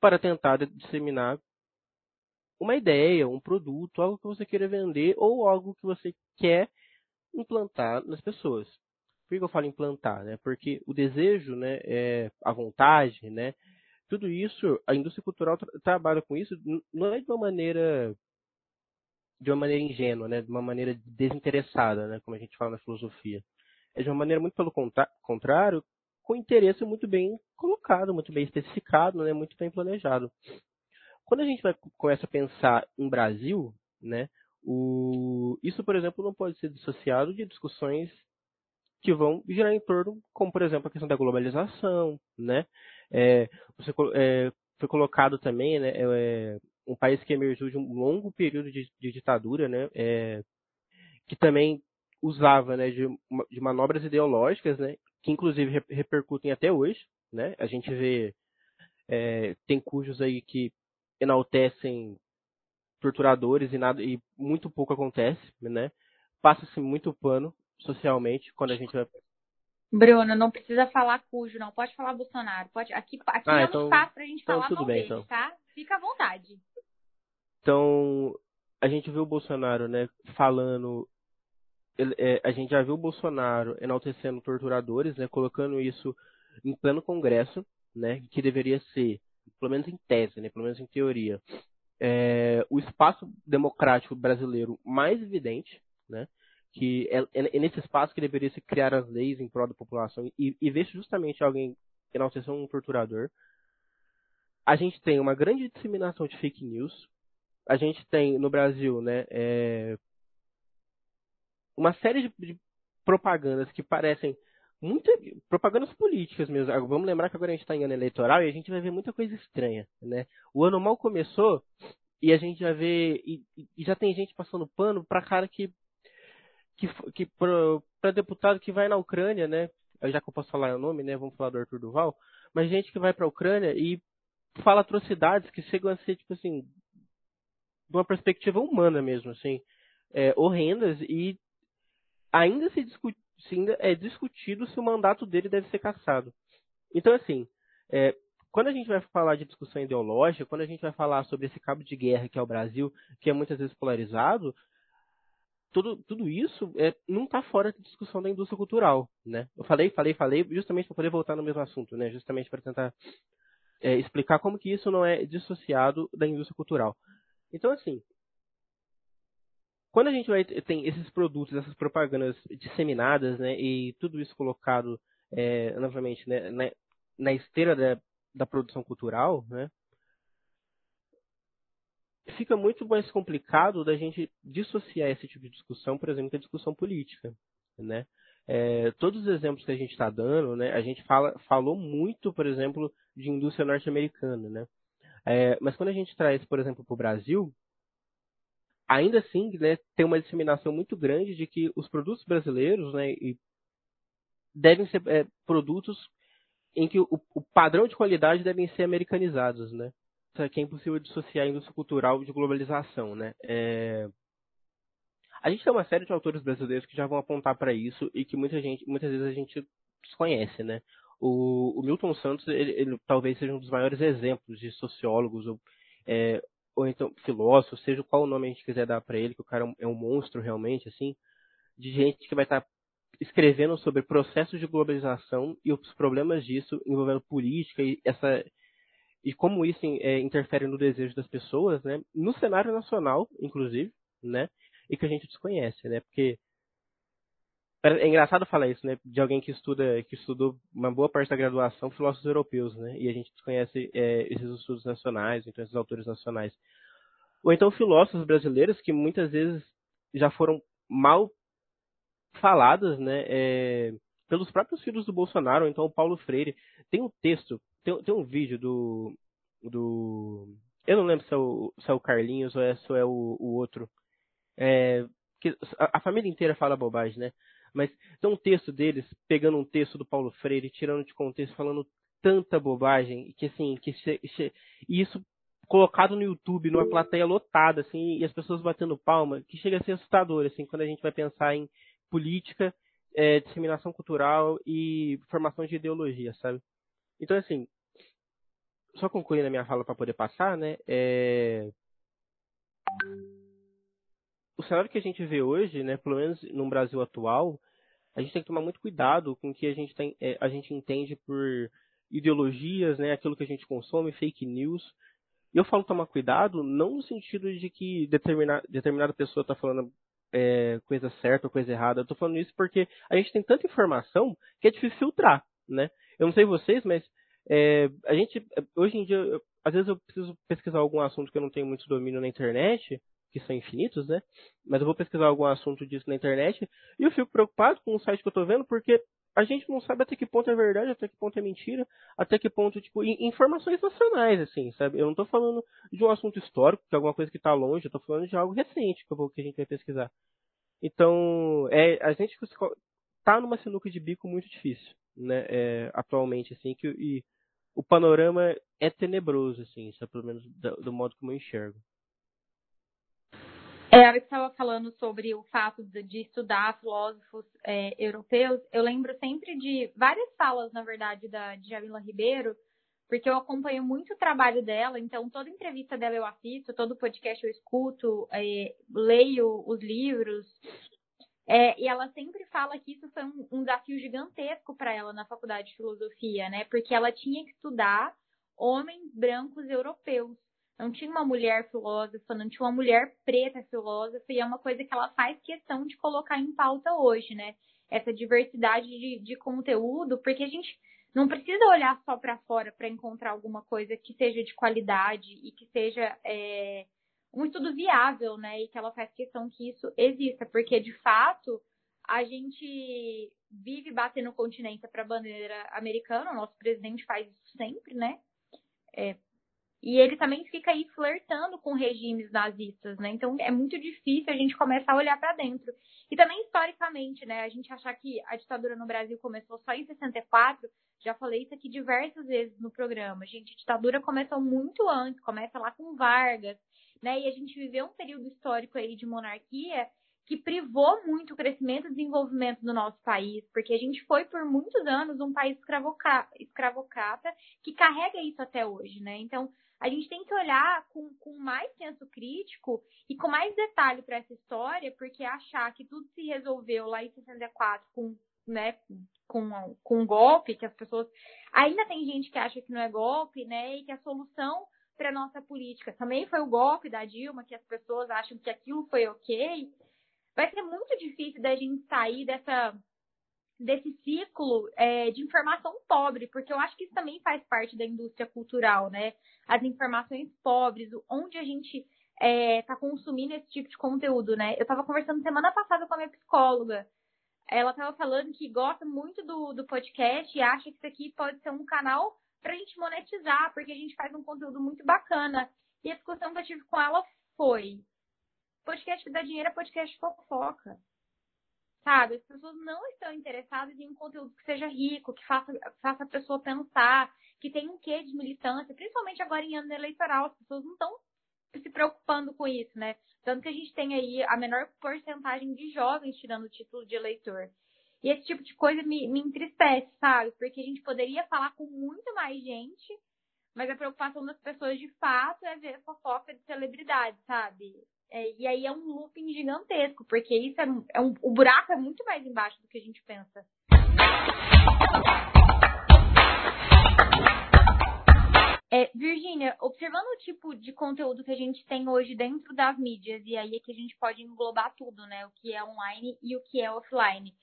para tentar disseminar uma ideia, um produto, algo que você queira vender ou algo que você quer implantar nas pessoas. Por que eu falo implantar? Né? Porque o desejo, né, é a vontade, né, tudo isso, a indústria cultural tra trabalha com isso, não é de uma maneira de uma maneira ingênua, né, de uma maneira desinteressada, né, como a gente fala na filosofia. É de uma maneira muito pelo contrário, com interesse muito bem colocado, muito bem especificado, né, muito bem planejado. Quando a gente vai começa a pensar em Brasil, né, o, isso, por exemplo, não pode ser dissociado de discussões que vão girar em torno, como por exemplo a questão da globalização, né? É, você, é, foi colocado também, né? É, um país que emergiu de um longo período de, de ditadura, né? É, que também usava, né? De, de, manobras ideológicas, né? Que inclusive repercutem até hoje, né? A gente vê é, tem cujos aí que enaltecem torturadores e nada e muito pouco acontece, né? Passa-se muito pano socialmente quando a gente vai. Bruno, não precisa falar cujo, não. Pode falar Bolsonaro. Pode, aqui aqui ah, é então, um espaço pra gente então, falar tudo bem, então. tá? Fica à vontade. Então, a gente viu o Bolsonaro, né, falando. Ele, é, a gente já viu o Bolsonaro enaltecendo torturadores, né, colocando isso em pleno Congresso, né, que deveria ser, pelo menos em tese, né, pelo menos em teoria, é, o espaço democrático brasileiro mais evidente, né, que é, é, é, nesse espaço que deveria se criar as leis em prol da população e, e ver justamente alguém enaltecer um torturador. A gente tem uma grande disseminação de fake news. A gente tem no Brasil, né, é, uma série de, de, propagandas que parecem muito propagandas políticas mesmo. Vamos lembrar que agora a gente está em ano eleitoral e a gente vai ver muita coisa estranha, né? O ano mal começou e a gente já vê e, e já tem gente passando pano para cara que que, que para deputado que vai na Ucrânia, né? Já que eu posso falar o nome, né? Vamos falar do Arthur Duval. Mas gente que vai para a Ucrânia e fala atrocidades que chegam a ser, tipo assim, de uma perspectiva humana mesmo, assim, é, horrendas e ainda se discute, ainda é discutido se o mandato dele deve ser cassado. Então, assim, é, quando a gente vai falar de discussão ideológica, quando a gente vai falar sobre esse cabo de guerra que é o Brasil, que é muitas vezes polarizado, tudo, tudo isso é, não está fora da discussão da indústria cultural, né? Eu falei, falei, falei, justamente para poder voltar no mesmo assunto, né? Justamente para tentar é, explicar como que isso não é dissociado da indústria cultural. Então, assim, quando a gente vai tem esses produtos, essas propagandas disseminadas, né? E tudo isso colocado é, novamente né, na, na esteira da, da produção cultural, né? Fica muito mais complicado da gente dissociar esse tipo de discussão, por exemplo, da discussão política, né? É, todos os exemplos que a gente está dando, né, a gente fala, falou muito, por exemplo, de indústria norte-americana, né? É, mas quando a gente traz, por exemplo, para o Brasil, ainda assim, né, tem uma disseminação muito grande de que os produtos brasileiros, né, devem ser é, produtos em que o, o padrão de qualidade devem ser americanizados, né? Que é impossível dissociar a indústria cultural de globalização, né? É... A gente tem uma série de autores brasileiros que já vão apontar para isso e que muita gente, muitas vezes a gente desconhece, né? O, o Milton Santos, ele, ele, talvez seja um dos maiores exemplos de sociólogos ou, é, ou então filósofos, seja qual o nome a gente quiser dar para ele, que o cara é um monstro realmente, assim, de gente que vai estar tá escrevendo sobre processos de globalização e os problemas disso envolvendo política e essa e como isso é, interfere no desejo das pessoas, né? No cenário nacional, inclusive, né? E que a gente desconhece, né? Porque é engraçado falar isso, né? De alguém que estuda, que estudou uma boa parte da graduação filósofos europeus, né? E a gente desconhece é, esses estudos nacionais, então esses autores nacionais. Ou então filósofos brasileiros que muitas vezes já foram mal faladas, né? É, pelos próprios filhos do Bolsonaro, ou então o Paulo Freire. Tem um texto tem, tem um vídeo do. do. Eu não lembro se é o, se é o Carlinhos ou é, se é o, o outro. É, que a, a, família inteira fala bobagem, né? Mas tem um texto deles pegando um texto do Paulo Freire, tirando de contexto, falando tanta bobagem, que assim, que che, che, e isso colocado no YouTube, numa plateia lotada, assim, e as pessoas batendo palma, que chega a ser assustador, assim, quando a gente vai pensar em política, é, disseminação cultural e formação de ideologia, sabe? Então, assim, só concluindo a minha fala para poder passar, né? É... O cenário que a gente vê hoje, né, pelo menos no Brasil atual, a gente tem que tomar muito cuidado com o que a gente, tem, é, a gente entende por ideologias, né, aquilo que a gente consome, fake news. E eu falo tomar cuidado não no sentido de que determina, determinada pessoa está falando é, coisa certa ou coisa errada. Eu estou falando isso porque a gente tem tanta informação que é difícil filtrar, né? Eu não sei vocês, mas é, a gente, hoje em dia, eu, às vezes eu preciso pesquisar algum assunto que eu não tenho muito domínio na internet, que são infinitos, né? Mas eu vou pesquisar algum assunto disso na internet e eu fico preocupado com o site que eu estou vendo porque a gente não sabe até que ponto é verdade, até que ponto é mentira, até que ponto, tipo, informações nacionais, assim, sabe? Eu não estou falando de um assunto histórico, é alguma coisa que está longe, eu estou falando de algo recente que, eu vou, que a gente vai pesquisar. Então, é, a gente está numa sinuca de bico muito difícil, né? É, atualmente, assim, que, e o panorama é tenebroso, assim, isso é pelo menos do, do modo como eu enxergo. É, a estava falando sobre o fato de, de estudar filósofos é, europeus. Eu lembro sempre de várias falas, na verdade, da Djamila Ribeiro, porque eu acompanho muito o trabalho dela, então toda entrevista dela eu assisto, todo podcast eu escuto, é, leio os livros, é, e ela sempre fala que isso foi um, um desafio gigantesco para ela na faculdade de filosofia, né? Porque ela tinha que estudar homens brancos europeus. Não tinha uma mulher filósofa, não tinha uma mulher preta filósofa, e é uma coisa que ela faz questão de colocar em pauta hoje, né? Essa diversidade de, de conteúdo, porque a gente não precisa olhar só para fora para encontrar alguma coisa que seja de qualidade e que seja é, um estudo viável, né? E que ela faz questão que isso exista, porque de fato a gente vive batendo continência para a bandeira americana, o nosso presidente faz isso sempre, né? É, e ele também fica aí flertando com regimes nazistas, né? Então é muito difícil a gente começar a olhar para dentro. E também historicamente, né? A gente achar que a ditadura no Brasil começou só em 64, já falei isso aqui diversas vezes no programa. Gente, a ditadura começou muito antes, começa lá com Vargas, né? E a gente viveu um período histórico aí de monarquia que privou muito o crescimento e desenvolvimento do nosso país, porque a gente foi por muitos anos um país escravocrata que carrega isso até hoje, né? Então, a gente tem que olhar com, com mais senso crítico e com mais detalhe para essa história, porque achar que tudo se resolveu lá em 64 com, né, com, com um golpe, que as pessoas. Ainda tem gente que acha que não é golpe, né? E que a solução para nossa política. Também foi o golpe da Dilma, que as pessoas acham que aquilo foi ok. Vai ser muito difícil da gente sair dessa, desse ciclo é, de informação pobre, porque eu acho que isso também faz parte da indústria cultural, né? As informações pobres, onde a gente está é, tá consumindo esse tipo de conteúdo, né? Eu estava conversando semana passada com a minha psicóloga. Ela estava falando que gosta muito do, do podcast e acha que isso aqui pode ser um canal para a gente monetizar, porque a gente faz um conteúdo muito bacana. E a discussão que eu tive com ela foi: podcast que dá dinheiro é podcast fofoca. Sabe? As pessoas não estão interessadas em um conteúdo que seja rico, que faça, faça a pessoa pensar, que tenha um quê de militância, principalmente agora em ano eleitoral. As pessoas não estão se preocupando com isso, né? Tanto que a gente tem aí a menor porcentagem de jovens tirando o título de eleitor. E esse tipo de coisa me, me entristece, sabe? Porque a gente poderia falar com muito mais gente, mas a preocupação das pessoas de fato é ver fofoca de celebridade, sabe? É, e aí é um looping gigantesco, porque isso é, é um, o buraco é muito mais embaixo do que a gente pensa. É, Virgínia, observando o tipo de conteúdo que a gente tem hoje dentro das mídias, e aí é que a gente pode englobar tudo, né? O que é online e o que é offline.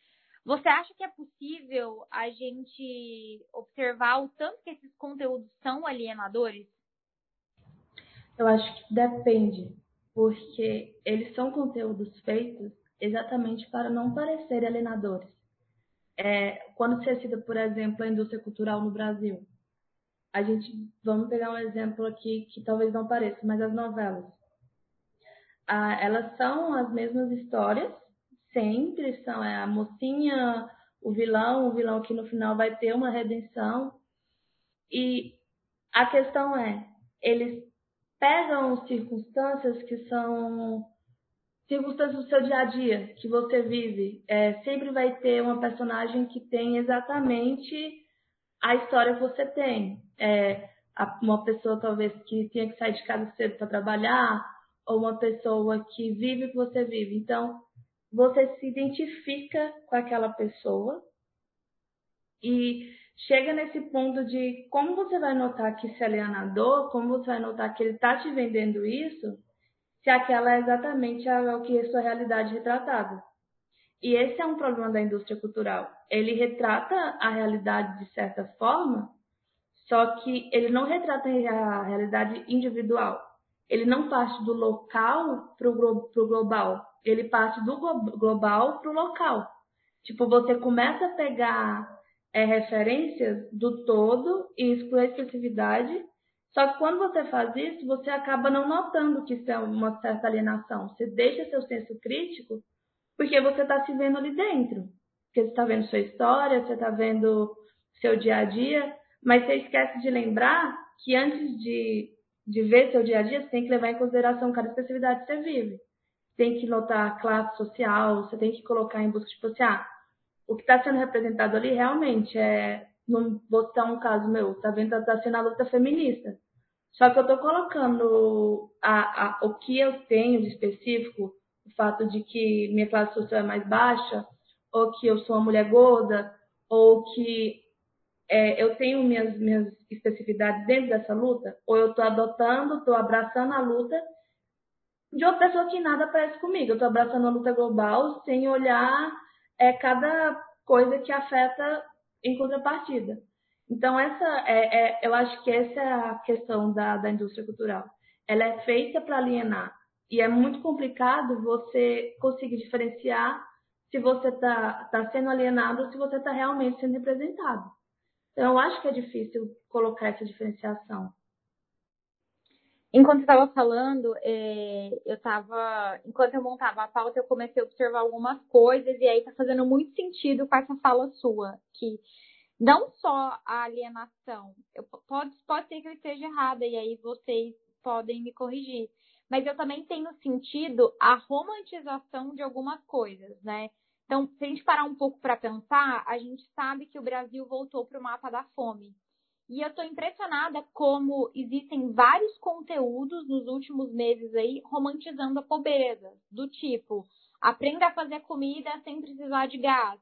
Você acha que é possível a gente observar o tanto que esses conteúdos são alienadores? Eu acho que depende, porque eles são conteúdos feitos exatamente para não parecerem alienadores. É, quando se cita, por exemplo, a indústria cultural no Brasil, a gente vamos pegar um exemplo aqui que talvez não pareça, mas as novelas. Ah, elas são as mesmas histórias, sempre são é a mocinha, o vilão, o vilão que no final vai ter uma redenção. E a questão é, eles pegam circunstâncias que são circunstâncias do seu dia a dia, que você vive. É, sempre vai ter uma personagem que tem exatamente a história que você tem. É, uma pessoa talvez que tinha que sair de casa cedo para trabalhar, ou uma pessoa que vive o que você vive. Então, você se identifica com aquela pessoa e chega nesse ponto de como você vai notar que é alienador, como você vai notar que ele está te vendendo isso, se aquela é exatamente a, o que é sua realidade retratada. E esse é um problema da indústria cultural. Ele retrata a realidade de certa forma, só que ele não retrata a realidade individual. Ele não parte do local para o global ele parte do global para o local. Tipo, você começa a pegar é, referências do todo e excluir a expressividade. Só que quando você faz isso, você acaba não notando que isso é uma certa alienação. Você deixa seu senso crítico porque você está se vendo ali dentro. Porque você está vendo sua história, você está vendo seu dia a dia, mas você esquece de lembrar que antes de, de ver seu dia a dia, você tem que levar em consideração cada expressividade que você vive tem que notar classe social, você tem que colocar em busca, tipo assim, ah, o que está sendo representado ali realmente é, não vou citar um caso meu, tá vendo, está sendo a luta feminista. Só que eu estou colocando a, a, o que eu tenho de específico, o fato de que minha classe social é mais baixa, ou que eu sou uma mulher gorda, ou que é, eu tenho minhas, minhas especificidades dentro dessa luta, ou eu estou adotando, estou abraçando a luta de outra pessoa que nada parece comigo. Eu estou abraçando a luta global sem olhar é, cada coisa que afeta em contrapartida. Então, essa é, é, eu acho que essa é a questão da, da indústria cultural. Ela é feita para alienar. E é muito complicado você conseguir diferenciar se você está tá sendo alienado ou se você está realmente sendo representado. Então, eu acho que é difícil colocar essa diferenciação. Enquanto estava falando, é, eu estava, enquanto eu montava a pauta, eu comecei a observar algumas coisas e aí está fazendo muito sentido com essa fala sua, que não só a alienação, eu, pode, pode ser que eu esteja errada e aí vocês podem me corrigir, mas eu também tenho sentido a romantização de algumas coisas, né? Então, se a gente parar um pouco para pensar, a gente sabe que o Brasil voltou para o mapa da fome. E eu estou impressionada como existem vários conteúdos nos últimos meses aí romantizando a pobreza, do tipo, aprenda a fazer comida sem precisar de gás.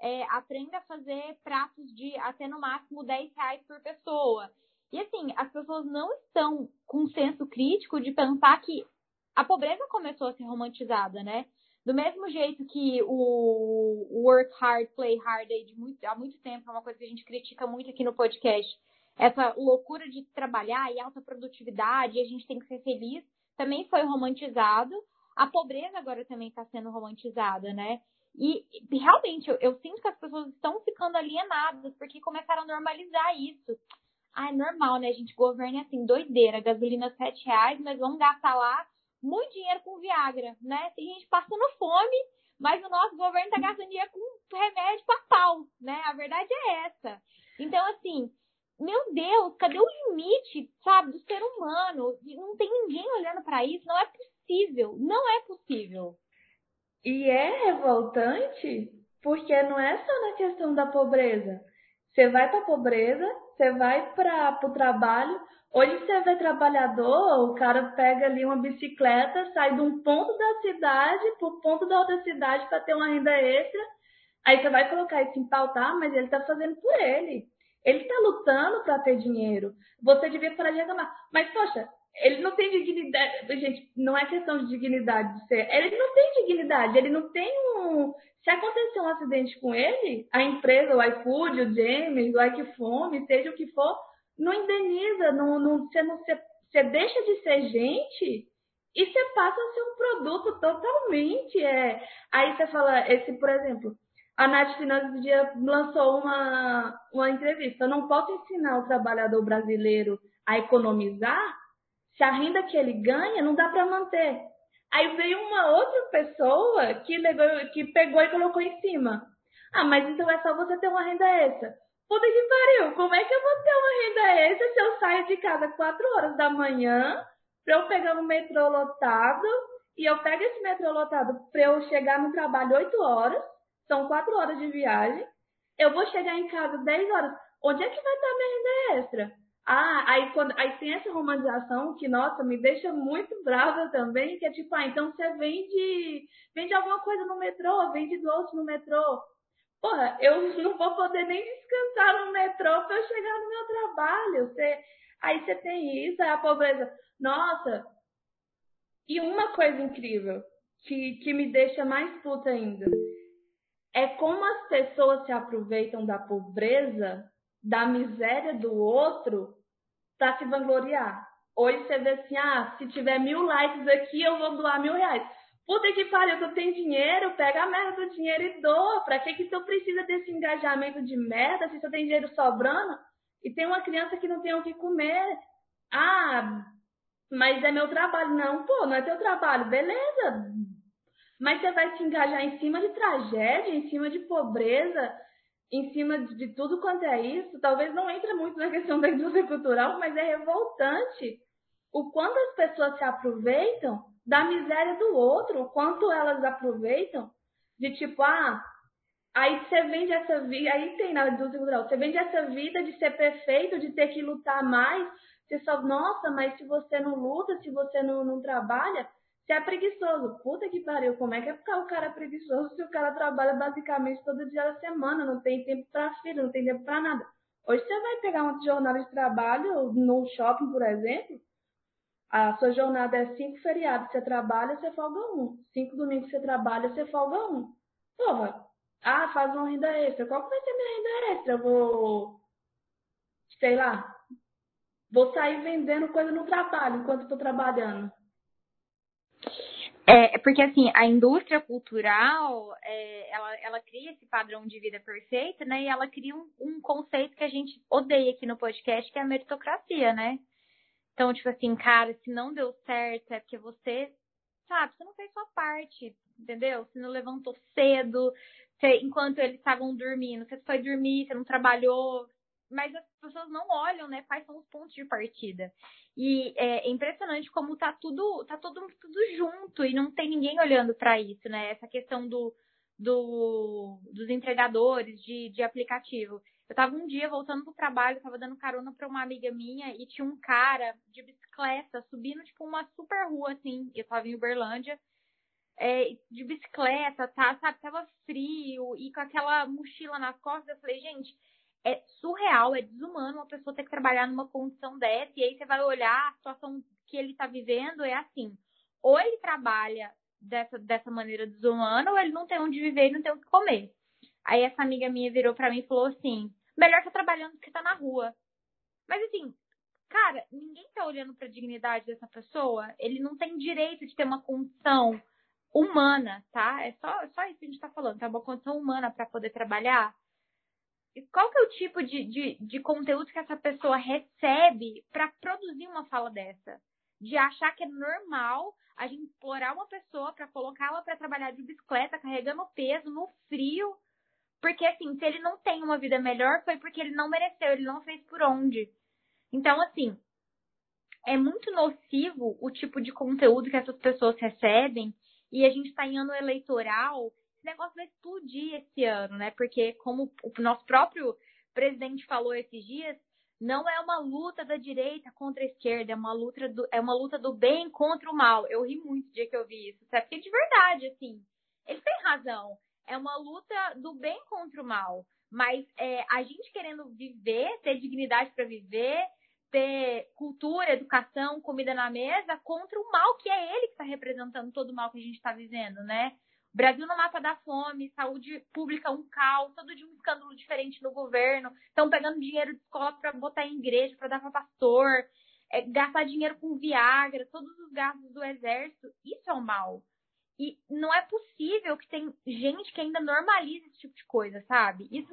É, aprenda a fazer pratos de até no máximo 10 reais por pessoa. E assim, as pessoas não estão com senso crítico de pensar que a pobreza começou a ser romantizada, né? Do mesmo jeito que o work hard, play hard muito, há muito tempo, é uma coisa que a gente critica muito aqui no podcast. Essa loucura de trabalhar e alta produtividade, e a gente tem que ser feliz, também foi romantizado. A pobreza agora também está sendo romantizada, né? E realmente eu, eu, sinto que as pessoas estão ficando alienadas porque começaram a normalizar isso. Ah, é normal, né? A gente governa assim, doideira, gasolina sete reais, mas vamos gastar lá muito dinheiro com Viagra, né? Tem gente passando fome, mas o nosso governo tá gastando dinheiro com remédio para pau, né? A verdade é essa. Então, assim, meu Deus, cadê o limite, sabe, do ser humano? Não tem ninguém olhando para isso, não é possível, não é possível. E é revoltante porque não é só na questão da pobreza. Você vai para a pobreza, você vai para o trabalho. Hoje você vê trabalhador, o cara pega ali uma bicicleta, sai de um ponto da cidade para o ponto da outra cidade para ter uma renda extra. Aí você vai colocar isso em pautar, mas ele está fazendo por ele. Ele está lutando para ter dinheiro. Você devia parar de reclamar. Mas, poxa, ele não tem dignidade. Gente, não é questão de dignidade de ser. Ele não tem dignidade. Ele não tem um. Se acontecer um acidente com ele, a empresa, o iFood, o James, o Ikephone, seja o que for, não indeniza. Não, não, você, não, você, você deixa de ser gente e você passa a ser um produto totalmente. É. Aí você fala, esse, por exemplo, a Nath Finanças do dia lançou uma, uma entrevista. Eu não posso ensinar o trabalhador brasileiro a economizar se a renda que ele ganha não dá para manter. Aí veio uma outra pessoa que, que pegou e colocou em cima. Ah, mas então é só você ter uma renda extra. Puta que pariu, como é que eu vou ter uma renda extra se eu saio de casa 4 horas da manhã para eu pegar um metrô lotado e eu pego esse metrô lotado para eu chegar no trabalho 8 horas são quatro horas de viagem. Eu vou chegar em casa 10 horas. Onde é que vai estar minha renda extra? Ah, aí, quando, aí tem essa romantização que, nossa, me deixa muito brava também, que é tipo, ah, então você vende, vende alguma coisa no metrô, vende doce no metrô. Porra, eu não vou poder nem descansar no metrô para eu chegar no meu trabalho. Você, aí você tem isso, a pobreza. Nossa! E uma coisa incrível, que, que me deixa mais puta ainda é como as pessoas se aproveitam da pobreza, da miséria do outro, para se vangloriar. Hoje você vê assim, ah, se tiver mil likes aqui, eu vou doar mil reais. Puta que pariu, tu tem dinheiro, pega a merda do dinheiro e doa. Pra que que tu precisa desse engajamento de merda se você tem dinheiro sobrando e tem uma criança que não tem o que comer? Ah, mas é meu trabalho. Não, pô, não é teu trabalho. Beleza, mas você vai se engajar em cima de tragédia, em cima de pobreza, em cima de tudo quanto é isso. Talvez não entre muito na questão da indústria cultural, mas é revoltante o quanto as pessoas se aproveitam da miséria do outro, o quanto elas aproveitam de tipo, ah, aí você vende essa vida, aí tem na indústria cultural, você vende essa vida de ser perfeito, de ter que lutar mais, você só, nossa, mas se você não luta, se você não, não trabalha, você é preguiçoso. Puta que pariu, como é que é ficar o cara preguiçoso se o cara trabalha basicamente todo dia da semana, não tem tempo para filho, não tem tempo para nada. Hoje você vai pegar uma jornada de trabalho no shopping, por exemplo, a sua jornada é cinco feriados, você trabalha, você folga um. Cinco domingos você trabalha, você folga um. Porra, ah, faz uma renda extra. Qual que vai ser minha renda extra? Eu vou, sei lá, vou sair vendendo coisa no trabalho enquanto estou trabalhando. É, é, porque assim, a indústria cultural, é, ela, ela cria esse padrão de vida perfeito, né? E ela cria um, um conceito que a gente odeia aqui no podcast, que é a meritocracia, né? Então, tipo assim, cara, se não deu certo, é porque você, sabe, você não fez sua parte, entendeu? Você não levantou cedo, você, enquanto eles estavam dormindo, você foi dormir, você não trabalhou, mas as pessoas não olham, né, quais são os pontos de partida. E é impressionante como tá tudo, tá todo tudo junto e não tem ninguém olhando para isso, né? Essa questão do, do dos entregadores de, de aplicativo. Eu tava um dia voltando pro trabalho, tava dando carona para uma amiga minha e tinha um cara de bicicleta subindo tipo uma super rua assim. Eu tava em Uberlândia. É, de bicicleta, tá, sabe? Tava frio e com aquela mochila nas costas. Eu falei, gente, é surreal, é desumano uma pessoa ter que trabalhar numa condição dessa, e aí você vai olhar a situação que ele está vivendo, é assim, ou ele trabalha dessa, dessa maneira desumana, ou ele não tem onde viver e não tem o que comer. Aí essa amiga minha virou para mim e falou assim, melhor tá trabalhando do que tá na rua. Mas assim, cara, ninguém tá olhando para a dignidade dessa pessoa, ele não tem direito de ter uma condição humana, tá? É só, só isso que a gente tá falando, tá? Uma condição humana para poder trabalhar qual que é o tipo de, de, de conteúdo que essa pessoa recebe para produzir uma fala dessa? De achar que é normal a gente explorar uma pessoa para colocá-la para trabalhar de bicicleta, carregando peso no frio, Porque, assim, se ele não tem uma vida melhor, foi porque ele não mereceu, ele não fez por onde. Então, assim, é muito nocivo o tipo de conteúdo que essas pessoas recebem e a gente está em ano eleitoral, esse negócio vai explodir esse ano, né? Porque, como o nosso próprio presidente falou esses dias, não é uma luta da direita contra a esquerda, é uma luta do, é uma luta do bem contra o mal. Eu ri muito o dia que eu vi isso, sabe? Porque de verdade, assim, ele tem razão. É uma luta do bem contra o mal. Mas é, a gente querendo viver, ter dignidade para viver, ter cultura, educação, comida na mesa contra o mal que é ele que está representando todo o mal que a gente está vivendo, né? Brasil no mapa da fome, saúde pública um caos, todo dia um escândalo diferente no governo, estão pegando dinheiro de escola para botar em igreja, para dar para pastor, é, gastar dinheiro com Viagra, todos os gastos do exército, isso é o mal. E não é possível que tem gente que ainda normalize esse tipo de coisa, sabe? Isso,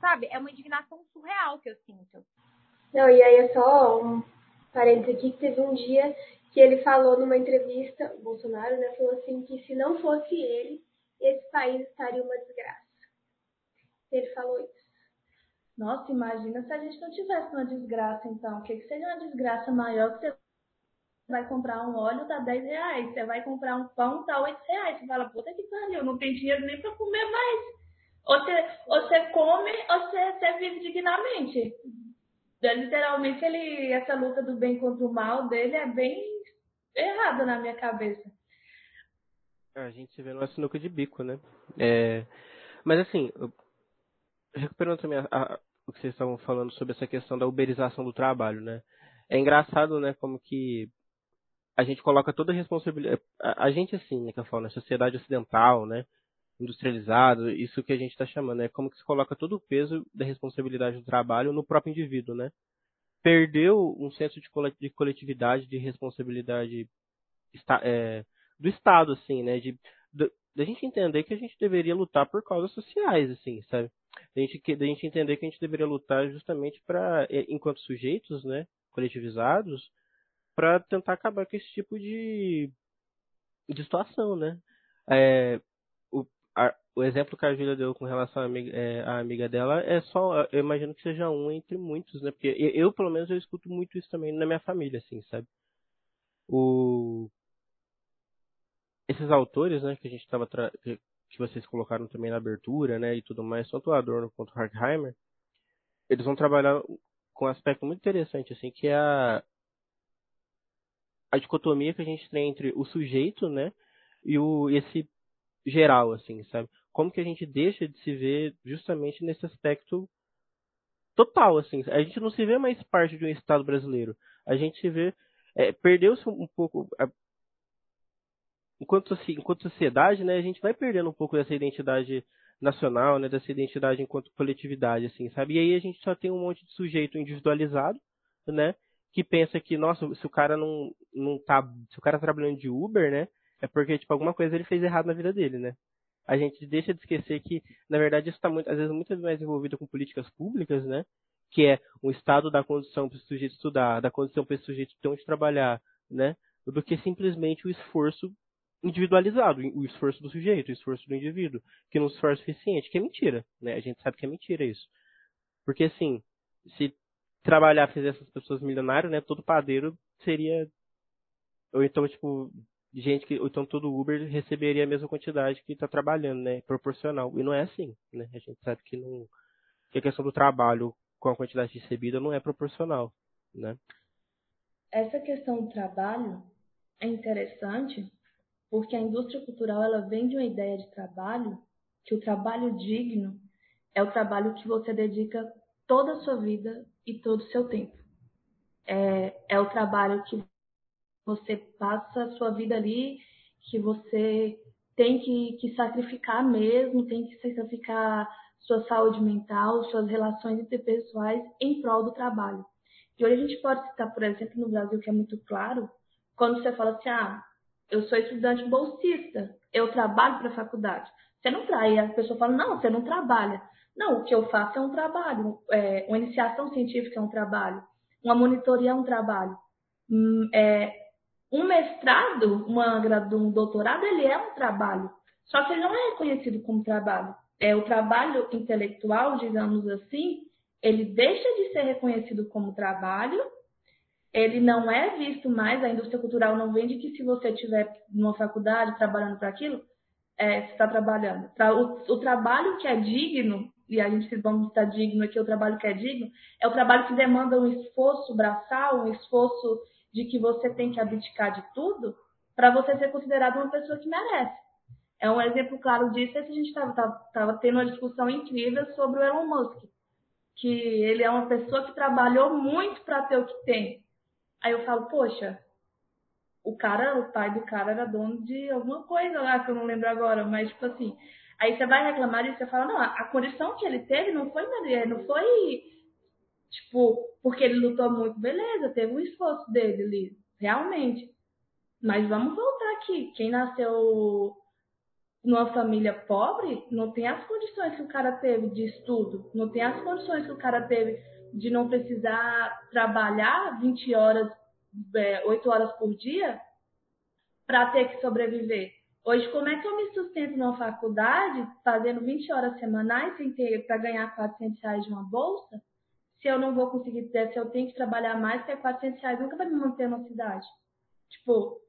sabe, é uma indignação surreal que eu sinto. Não, e aí é só um parênteses aqui que teve um dia que ele falou numa entrevista, Bolsonaro, né, falou assim que se não fosse ele, esse país estaria uma desgraça. Ele falou isso. Nossa, imagina se a gente não tivesse uma desgraça, então. O que, que seria uma desgraça maior que você vai comprar um óleo, tá 10 reais. Você vai comprar um pão, tá 8 reais. Você fala, puta que pariu, não tem dinheiro nem pra comer mais. Ou você, ou você come, ou você, você vive dignamente. É, literalmente, ele, essa luta do bem contra o mal dele é bem errada na minha cabeça. A gente vê no sinuca de bico, né? É, mas assim, recuperando também a, a, o que vocês estavam falando sobre essa questão da uberização do trabalho, né? É engraçado, né, como que a gente coloca toda a responsabilidade. A, a gente, assim, né, que eu falo, na sociedade ocidental, né? Industrializado, isso que a gente está chamando, né? Como que se coloca todo o peso da responsabilidade do trabalho no próprio indivíduo, né? Perdeu um senso de coletividade, de responsabilidade é, do Estado, assim, né? De, da gente entender que a gente deveria lutar por causas sociais, assim, sabe? Da gente, da gente entender que a gente deveria lutar justamente para, é, enquanto sujeitos, né? Coletivizados, para tentar acabar com esse tipo de, de situação, né? É, o, a, o exemplo que a Júlia deu com relação à amiga, é, à amiga dela é só, eu imagino que seja um entre muitos, né? Porque eu, eu, pelo menos, eu escuto muito isso também na minha família, assim, sabe? O, esses autores, né, que a gente estava que, que vocês colocaram também na abertura, né, e tudo mais, tanto o Adorno quanto o Horkheimer, eles vão trabalhar com um aspecto muito interessante, assim, que é a, a dicotomia que a gente tem entre o sujeito, né, e o esse geral, assim, sabe? Como que a gente deixa de se ver justamente nesse aspecto total, assim. A gente não se vê mais parte de um Estado brasileiro. A gente se vê é, perdeu-se um pouco enquanto enquanto sociedade, né, a gente vai perdendo um pouco dessa identidade nacional, né, dessa identidade enquanto coletividade, assim, sabe? E aí a gente só tem um monte de sujeito individualizado, né, que pensa que, nossa, se o cara não, não tá, se o cara tá trabalhando de Uber, né, é porque, tipo, alguma coisa ele fez errado na vida dele, né? A gente deixa de esquecer que, na verdade, isso está muito, às vezes, muito mais envolvido com políticas públicas, né? Que é o Estado da condição para esse sujeito estudar, da condição para esse sujeito ter onde trabalhar, né? Do que simplesmente o esforço individualizado, o esforço do sujeito, o esforço do indivíduo, que não se o suficiente, que é mentira, né? A gente sabe que é mentira isso. Porque, assim, se trabalhar fizesse essas pessoas milionárias, né? Todo padeiro seria. Ou então, tipo, gente que. Ou então todo Uber receberia a mesma quantidade que está trabalhando, né? Proporcional. E não é assim, né? A gente sabe que não. Que a questão do trabalho com a quantidade recebida não é proporcional, né? Essa questão do trabalho é interessante porque a indústria cultural ela vem de uma ideia de trabalho que o trabalho digno é o trabalho que você dedica toda a sua vida e todo o seu tempo. É, é o trabalho que você passa a sua vida ali, que você tem que, que sacrificar mesmo, tem que sacrificar sua saúde mental, suas relações interpessoais em prol do trabalho. E hoje a gente pode citar, por exemplo, no Brasil, que é muito claro, quando você fala assim, ah, eu sou estudante bolsista, eu trabalho para a faculdade. Você não trai, a pessoa fala, não, você não trabalha. Não, o que eu faço é um trabalho. É, uma iniciação científica é um trabalho. Uma monitoria é um trabalho. Hum, é, um mestrado, uma, um doutorado, ele é um trabalho. Só que ele não é reconhecido como trabalho. é, o trabalho intelectual, digamos assim, ele deixa de ser reconhecido como trabalho, ele não é visto mais, a indústria cultural não vende que se você estiver numa faculdade trabalhando para aquilo, é, você está trabalhando. O, o, trabalho que é digno, e a gente vamos estar digno aqui, o trabalho que é digno, é o trabalho que demanda um esforço braçal, um esforço de que você tem que abdicar de tudo para você ser considerado uma pessoa que merece. É um exemplo claro disso é a gente estava tendo uma discussão incrível sobre o Elon Musk, que ele é uma pessoa que trabalhou muito para ter o que tem. Aí eu falo, poxa, o cara, o pai do cara era dono de alguma coisa lá que eu não lembro agora, mas tipo assim, aí você vai reclamar e você fala, não, a condição que ele teve não foi, não foi tipo, porque ele lutou muito, beleza, teve um esforço dele ali, realmente. Mas vamos voltar aqui, quem nasceu numa família pobre, não tem as condições que o cara teve de estudo, não tem as condições que o cara teve de não precisar trabalhar 20 horas, é, 8 horas por dia para ter que sobreviver. Hoje, como é que eu me sustento numa faculdade fazendo 20 horas semanais para ganhar 400 reais de uma bolsa? Se eu não vou conseguir se eu tenho que trabalhar mais, porque 400 reais nunca vai me manter na cidade. Tipo,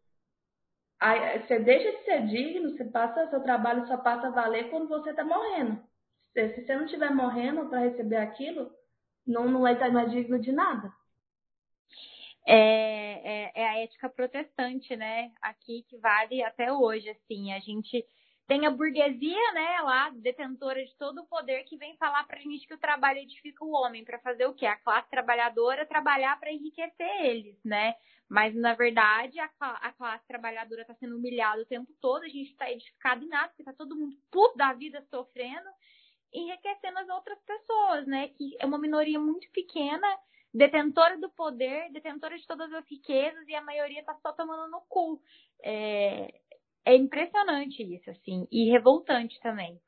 Aí, você deixa de ser digno, você passa, seu trabalho só passa a valer quando você está morrendo. Se, se, você não estiver morrendo para receber aquilo, não, não, é, não é digno de nada. É, é, é, a ética protestante, né? Aqui que vale até hoje, assim. A gente tem a burguesia, né, lá, detentora de todo o poder, que vem falar pra gente que o trabalho edifica o homem, para fazer o quê? A classe trabalhadora trabalhar para enriquecer eles, né? Mas, na verdade, a, a classe trabalhadora está sendo humilhada o tempo todo, a gente está edificado em nada, porque está todo mundo puto da vida sofrendo, enriquecendo as outras pessoas, né? Que é uma minoria muito pequena, detentora do poder, detentora de todas as riquezas, e a maioria está só tomando no cu. É, é impressionante isso, assim, e revoltante também.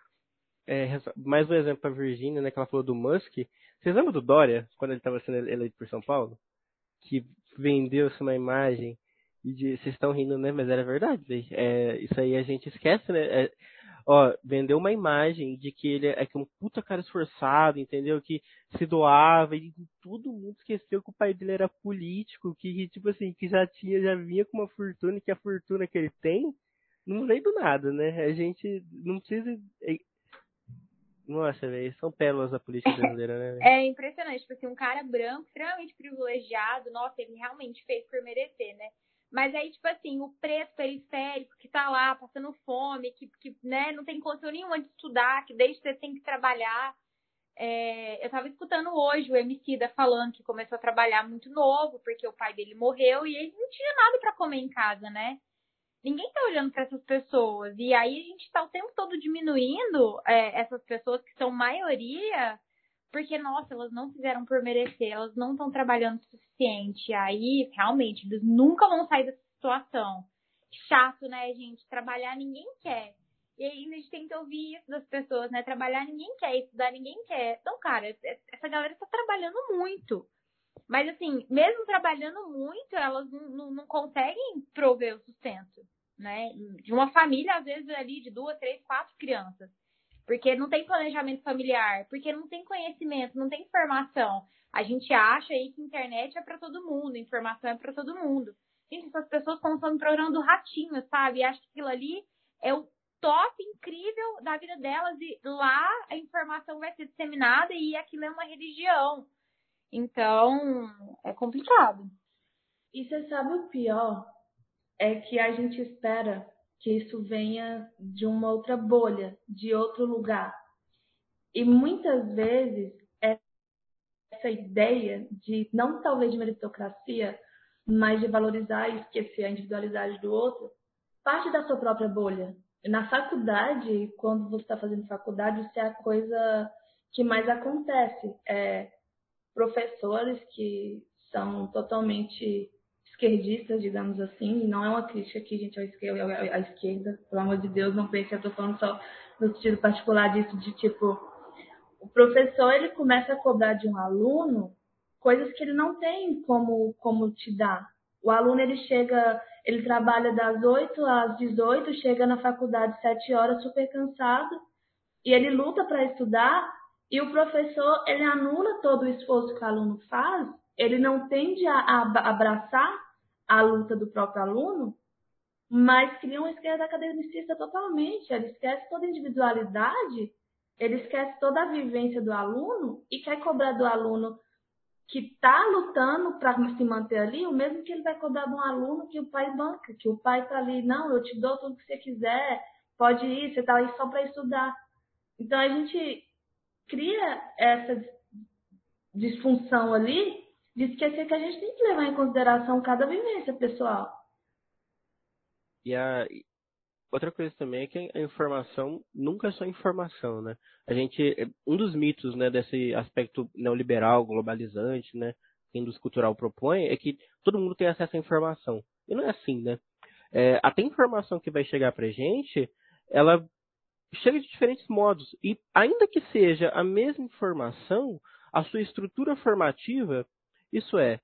É, mais um exemplo para Virgínia, né, que ela falou do Musk. Vocês lembram do Dória, quando ele estava sendo eleito por São Paulo? Que vendeu-se uma imagem e vocês estão rindo, né? Mas era verdade. É, isso aí a gente esquece, né? É, ó, vendeu uma imagem de que ele é, que um puta cara esforçado, entendeu? Que se doava e todo mundo esqueceu que o pai dele era político, que tipo assim, que já tinha, já vinha com uma fortuna, que a fortuna que ele tem não veio do nada, né? A gente não precisa é, nossa, velho, são pérolas da política brasileira, né? Véio? É impressionante, tipo assim, um cara branco, extremamente privilegiado, nossa, ele realmente fez por merecer, né? Mas aí, tipo assim, o preto periférico que tá lá passando fome, que, que né, não tem condição nenhuma de estudar, que desde você tem que trabalhar. É, eu tava escutando hoje o MC da falando que começou a trabalhar muito novo, porque o pai dele morreu e ele não tinha nada para comer em casa, né? ninguém está olhando para essas pessoas. E aí a gente está o tempo todo diminuindo é, essas pessoas que são maioria, porque, nossa, elas não fizeram por merecer, elas não estão trabalhando o suficiente. Aí, realmente, eles nunca vão sair dessa situação. Chato, né, gente? Trabalhar ninguém quer. E ainda a gente tem que ouvir isso das pessoas, né? Trabalhar ninguém quer, estudar ninguém quer. Então, cara, essa galera está trabalhando muito. Mas, assim, mesmo trabalhando muito, elas não, não, não conseguem prover o sustento né? De uma família, às vezes, ali de duas, três, quatro crianças. Porque não tem planejamento familiar, porque não tem conhecimento, não tem informação. A gente acha aí que internet é para todo mundo, informação é para todo mundo. Gente, essas pessoas consomem programa do ratinho, sabe? E acham que aquilo ali é o top incrível da vida delas e lá a informação vai ser disseminada e aquilo é uma religião. Então, é complicado. E você sabe o pior? é que a gente espera que isso venha de uma outra bolha, de outro lugar. E muitas vezes essa ideia de não talvez de meritocracia, mas de valorizar e esquecer a individualidade do outro, parte da sua própria bolha. Na faculdade, quando você está fazendo faculdade, isso é a coisa que mais acontece. É, professores que são totalmente esquerdistas, digamos assim, não é uma crítica aqui, gente, à esquerda, à esquerda, pelo amor de Deus, não pense que eu estou falando só no sentido particular disso, de tipo, o professor ele começa a cobrar de um aluno coisas que ele não tem como, como te dar. O aluno ele chega, ele trabalha das 8 às 18, chega na faculdade 7 horas super cansado, e ele luta para estudar e o professor ele anula todo o esforço que o aluno faz, ele não tende a abraçar a luta do próprio aluno, mas cria uma esquerda academicista totalmente. Ele esquece toda a individualidade, ele esquece toda a vivência do aluno e quer cobrar do aluno que está lutando para se manter ali, o mesmo que ele vai cobrar de um aluno que o pai banca, que o pai está ali, não, eu te dou tudo que você quiser, pode ir, você está aí só para estudar. Então a gente cria essa disfunção ali de esquecer que a gente tem que levar em consideração cada vivência pessoal. E a outra coisa também é que a informação nunca é só informação, né? A gente um dos mitos, né, desse aspecto neoliberal, globalizante, né, que a indústria cultural propõe é que todo mundo tem acesso à informação. E não é assim, né? É, até a informação que vai chegar pra gente, ela chega de diferentes modos. E ainda que seja a mesma informação, a sua estrutura formativa, isso é,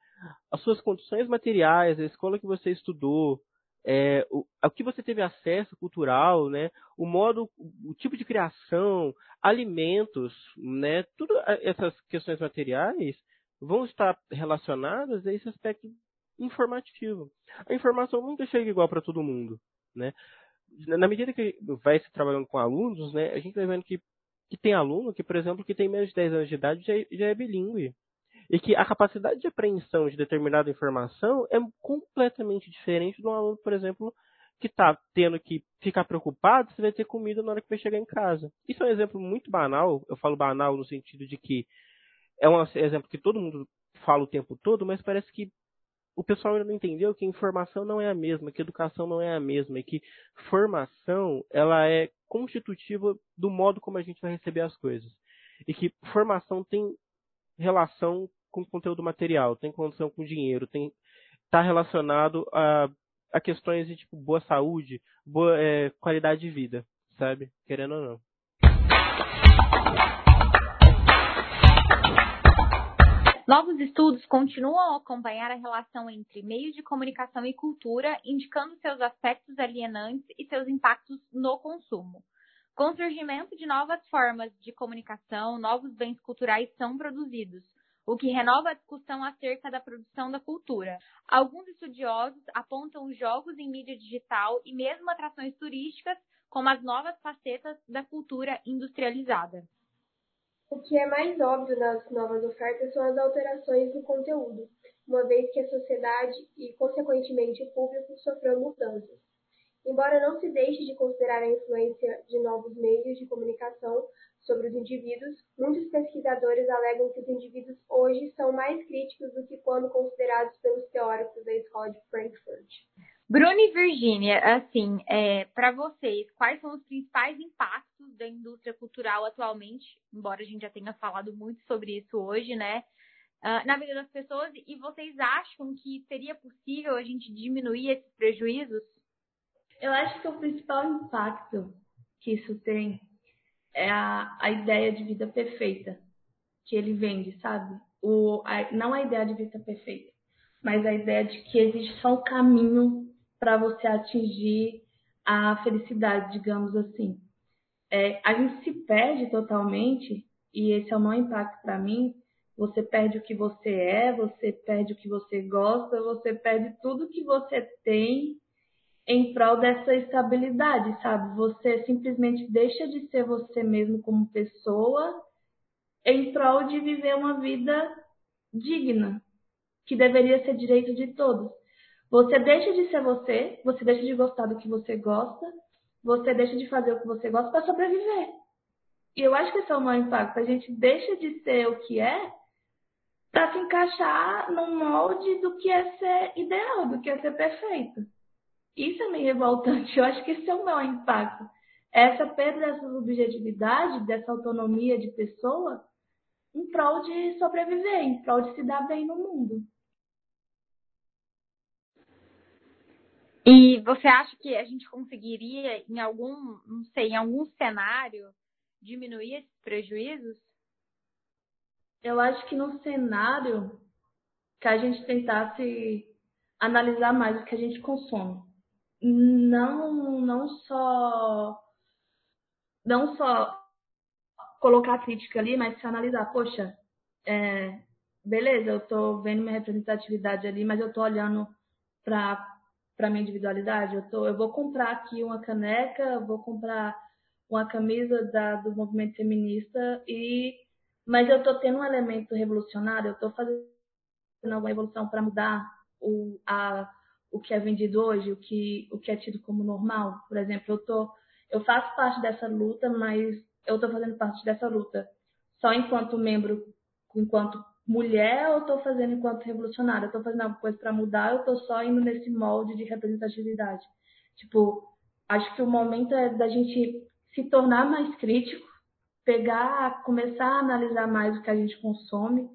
as suas condições materiais, a escola que você estudou, é, o, que você teve acesso cultural, né, o modo, o tipo de criação, alimentos, né, tudo essas questões materiais vão estar relacionadas a esse aspecto informativo. A informação nunca chega igual para todo mundo, né? na medida que vai se trabalhando com alunos, né, a gente vai vendo que, que tem aluno que, por exemplo, que tem menos de 10 anos de idade já, é, já é bilíngue. E que a capacidade de apreensão de determinada informação é completamente diferente de um aluno, por exemplo, que está tendo que ficar preocupado se vai ter comida na hora que vai chegar em casa. Isso é um exemplo muito banal. Eu falo banal no sentido de que é um exemplo que todo mundo fala o tempo todo, mas parece que o pessoal ainda não entendeu que informação não é a mesma, que educação não é a mesma, e que formação ela é constitutiva do modo como a gente vai receber as coisas. E que formação tem relação com conteúdo material, tem relação com dinheiro, tem está relacionado a, a questões de tipo boa saúde, boa é, qualidade de vida, sabe? Querendo ou não. Novos estudos continuam a acompanhar a relação entre meios de comunicação e cultura, indicando seus aspectos alienantes e seus impactos no consumo. Com o surgimento de novas formas de comunicação, novos bens culturais são produzidos, o que renova a discussão acerca da produção da cultura. Alguns estudiosos apontam os jogos em mídia digital e mesmo atrações turísticas como as novas facetas da cultura industrializada. O que é mais óbvio nas novas ofertas são as alterações do conteúdo, uma vez que a sociedade e, consequentemente, o público sofreu mudanças. Embora não se deixe de considerar a influência de novos meios de comunicação sobre os indivíduos, muitos pesquisadores alegam que os indivíduos hoje são mais críticos do que quando considerados pelos teóricos da Escola de Frankfurt. Bruno e Virgínia, assim, é, para vocês, quais são os principais impactos da indústria cultural atualmente, embora a gente já tenha falado muito sobre isso hoje, né? Uh, na vida das pessoas, e vocês acham que seria possível a gente diminuir esses prejuízos? Eu acho que o principal impacto que isso tem é a, a ideia de vida perfeita que ele vende, sabe? O, a, não a ideia de vida perfeita, mas a ideia de que existe só um caminho para você atingir a felicidade, digamos assim. É, a gente se perde totalmente, e esse é o maior impacto para mim. Você perde o que você é, você perde o que você gosta, você perde tudo que você tem em prol dessa estabilidade, sabe? Você simplesmente deixa de ser você mesmo como pessoa em prol de viver uma vida digna, que deveria ser direito de todos. Você deixa de ser você, você deixa de gostar do que você gosta, você deixa de fazer o que você gosta para sobreviver. E eu acho que esse é o maior impacto. A gente deixa de ser o que é para se encaixar no molde do que é ser ideal, do que é ser perfeito. Isso é meio revoltante. Eu acho que esse é o maior impacto. Essa perda dessa subjetividade, dessa autonomia de pessoa, em prol de sobreviver, em prol de se dar bem no mundo. E você acha que a gente conseguiria, em algum, não sei, em algum cenário, diminuir esses prejuízos? Eu acho que no cenário que a gente tentasse analisar mais o que a gente consome. Não, não só não só colocar a crítica ali, mas se analisar, poxa, é, beleza, eu estou vendo minha representatividade ali, mas eu estou olhando para para minha individualidade. Eu, tô, eu vou comprar aqui uma caneca, vou comprar uma camisa da, do movimento feminista e mas eu estou tendo um elemento revolucionário, eu estou fazendo alguma evolução para mudar o, a, o que é vendido hoje, o que, o que é tido como normal. Por exemplo, eu, tô, eu faço parte dessa luta, mas eu estou fazendo parte dessa luta só enquanto membro, enquanto mulher, ou estou fazendo enquanto revolucionária? Estou fazendo alguma coisa para mudar, ou estou só indo nesse molde de representatividade? Tipo, acho que o momento é da gente se tornar mais crítico, pegar, começar a analisar mais o que a gente consome,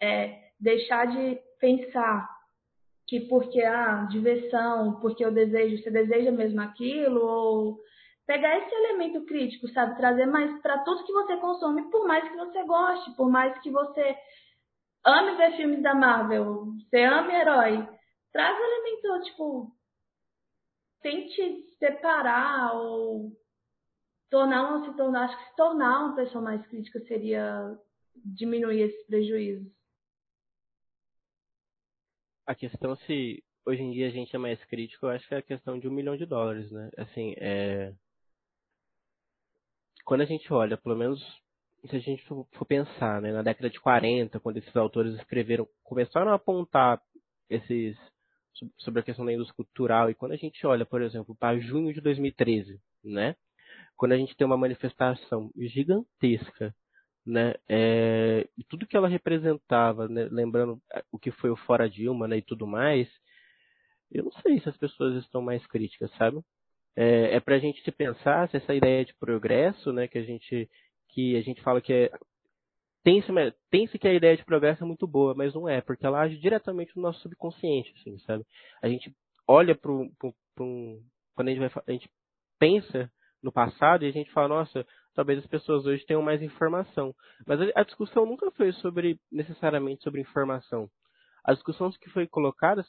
é, deixar de pensar que porque a ah, diversão, porque eu desejo, você deseja mesmo aquilo, ou pegar esse elemento crítico, sabe? Trazer mais para tudo que você consome, por mais que você goste, por mais que você ame ver filmes da Marvel, você ame herói. Traz o elemento, tipo, tente separar ou tornar, se tornar, acho que se tornar uma pessoa mais crítica seria diminuir esses prejuízos. A questão se hoje em dia a gente é mais crítico, eu acho que é a questão de um milhão de dólares, né? Assim, é quando a gente olha, pelo menos se a gente for, pensar, né, na década de 40, quando esses autores escreveram, começaram a apontar esses sobre a questão da indústria cultural e quando a gente olha, por exemplo, para junho de 2013, né, quando a gente tem uma manifestação gigantesca, né, é, tudo que ela representava, né, lembrando o que foi o fora Dilma, né, e tudo mais, eu não sei se as pessoas estão mais críticas, sabe? é, é para a gente se pensar se essa ideia de progresso, né, que a gente que a gente fala que é tem-se tem que a ideia de progresso é muito boa, mas não é, porque ela age diretamente no nosso subconsciente, assim, sabe? A gente olha para um, quando a gente, vai, a gente pensa no passado e a gente fala, nossa, talvez as pessoas hoje tenham mais informação. Mas a, discussão nunca foi sobre necessariamente sobre informação. A discussão que foi colocada